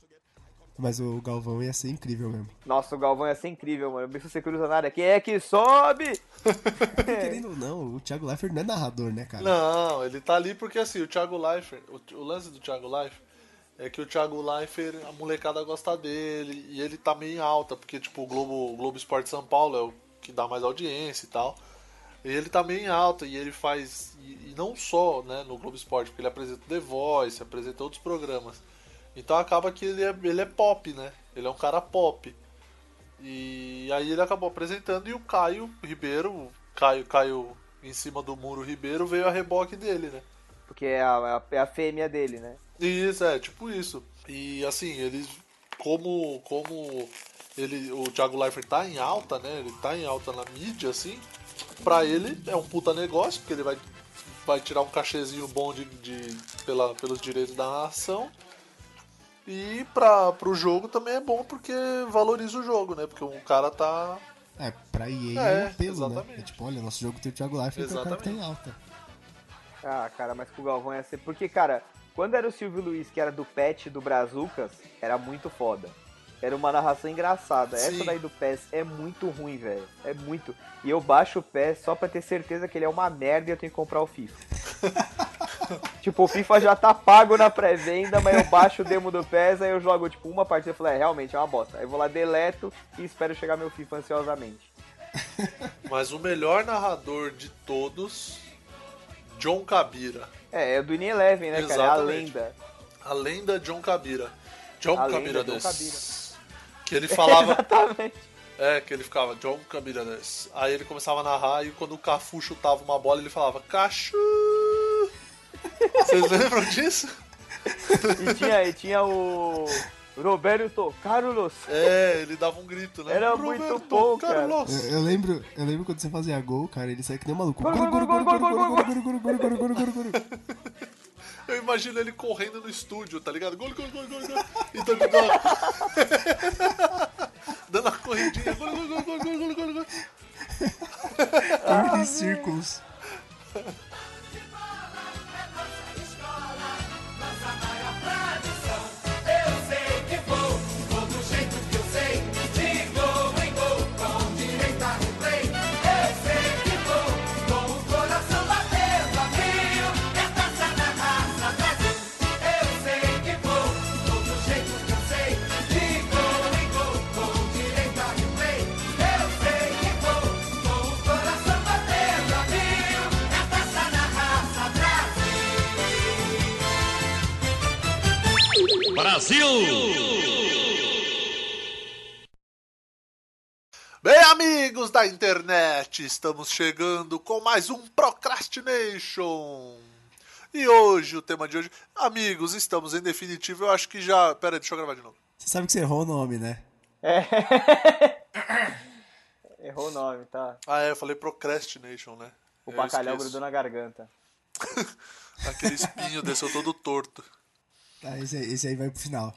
Mas o Galvão ia ser incrível mesmo. Nossa, o Galvão ia ser incrível, mano. Bicho, você cruza na área. Quem é que sobe? Querendo ou não, o Thiago Leifert não é narrador, né, cara? Não, ele tá ali porque assim, o Thiago Leifert, o, o lance do Thiago Leifert é que o Thiago Leifert, a molecada gosta dele e ele tá meio em alta, porque tipo, o Globo, o Globo Esporte São Paulo é o que dá mais audiência e tal. Ele tá meio em alta e ele faz. E, e não só né, no Globo Esporte, porque ele apresenta The Voice, apresenta outros programas. Então acaba que ele é, ele é pop, né? Ele é um cara pop. E aí ele acabou apresentando e o Caio Ribeiro, o Caio, Caio em cima do muro Ribeiro, veio a reboque dele, né? Porque é a, é a fêmea dele, né? Isso, é, tipo isso. E assim, eles. Como. Como ele, o Thiago Leifert tá em alta, né? Ele tá em alta na mídia, assim. Pra ele é um puta negócio, porque ele vai, vai tirar um cachezinho bom de, de, pela, pelos direitos da nação. E pra, pro jogo também é bom porque valoriza o jogo, né? Porque um cara tá. É, pra EA É, é, um apelo, né? exatamente. É tipo, olha, nosso jogo tem o Thiago Leifert, então é o cara que tá em alta. Ah, cara, mas com o Galvão ia ser. Porque, cara, quando era o Silvio Luiz, que era do Pet do Brazucas, era muito foda. Era uma narração engraçada. Sim. Essa daí do PES é muito ruim, velho. É muito. E eu baixo o PES só pra ter certeza que ele é uma merda e eu tenho que comprar o FIFA. tipo, o FIFA já tá pago na pré-venda, mas eu baixo o demo do PES, aí eu jogo, tipo, uma partida e falo, é, realmente é uma bosta. Aí eu vou lá, deleto e espero chegar meu FIFA ansiosamente. Mas o melhor narrador de todos, John Cabira. É, é do In Eleven, né, cara? É a Exatamente. lenda. A lenda John Cabira. John A lenda Cabira John des. Que ele falava. Exatamente. É, que ele ficava, John Camiranes. Aí ele começava a narrar e quando o Cafu chutava uma bola, ele falava, Cachu! Vocês lembram disso? E tinha, e tinha o Roberto Carlos. É, ele dava um grito, né? Era muito bom, cara. Carlos! Eu, eu lembro, eu lembro quando você fazia gol, cara, ele saía que nem um maluco. Eu imagino ele correndo no estúdio, tá ligado? Gol, gol, gol, gol, gol. Então ele dando, dando a corridinha. Gol, gol, gol, gol, gol, gol, gol. Corrida em círculos. Bem, amigos da internet, estamos chegando com mais um Procrastination. E hoje, o tema de hoje, amigos, estamos em definitivo. Eu acho que já. Pera aí, deixa eu gravar de novo. Você sabe que você errou o nome, né? Errou o nome, tá? Ah, é, eu falei Procrastination, né? O bacalhau grudou na garganta. Aquele espinho desceu todo torto. Tá, esse, aí- esse aí vai pro final.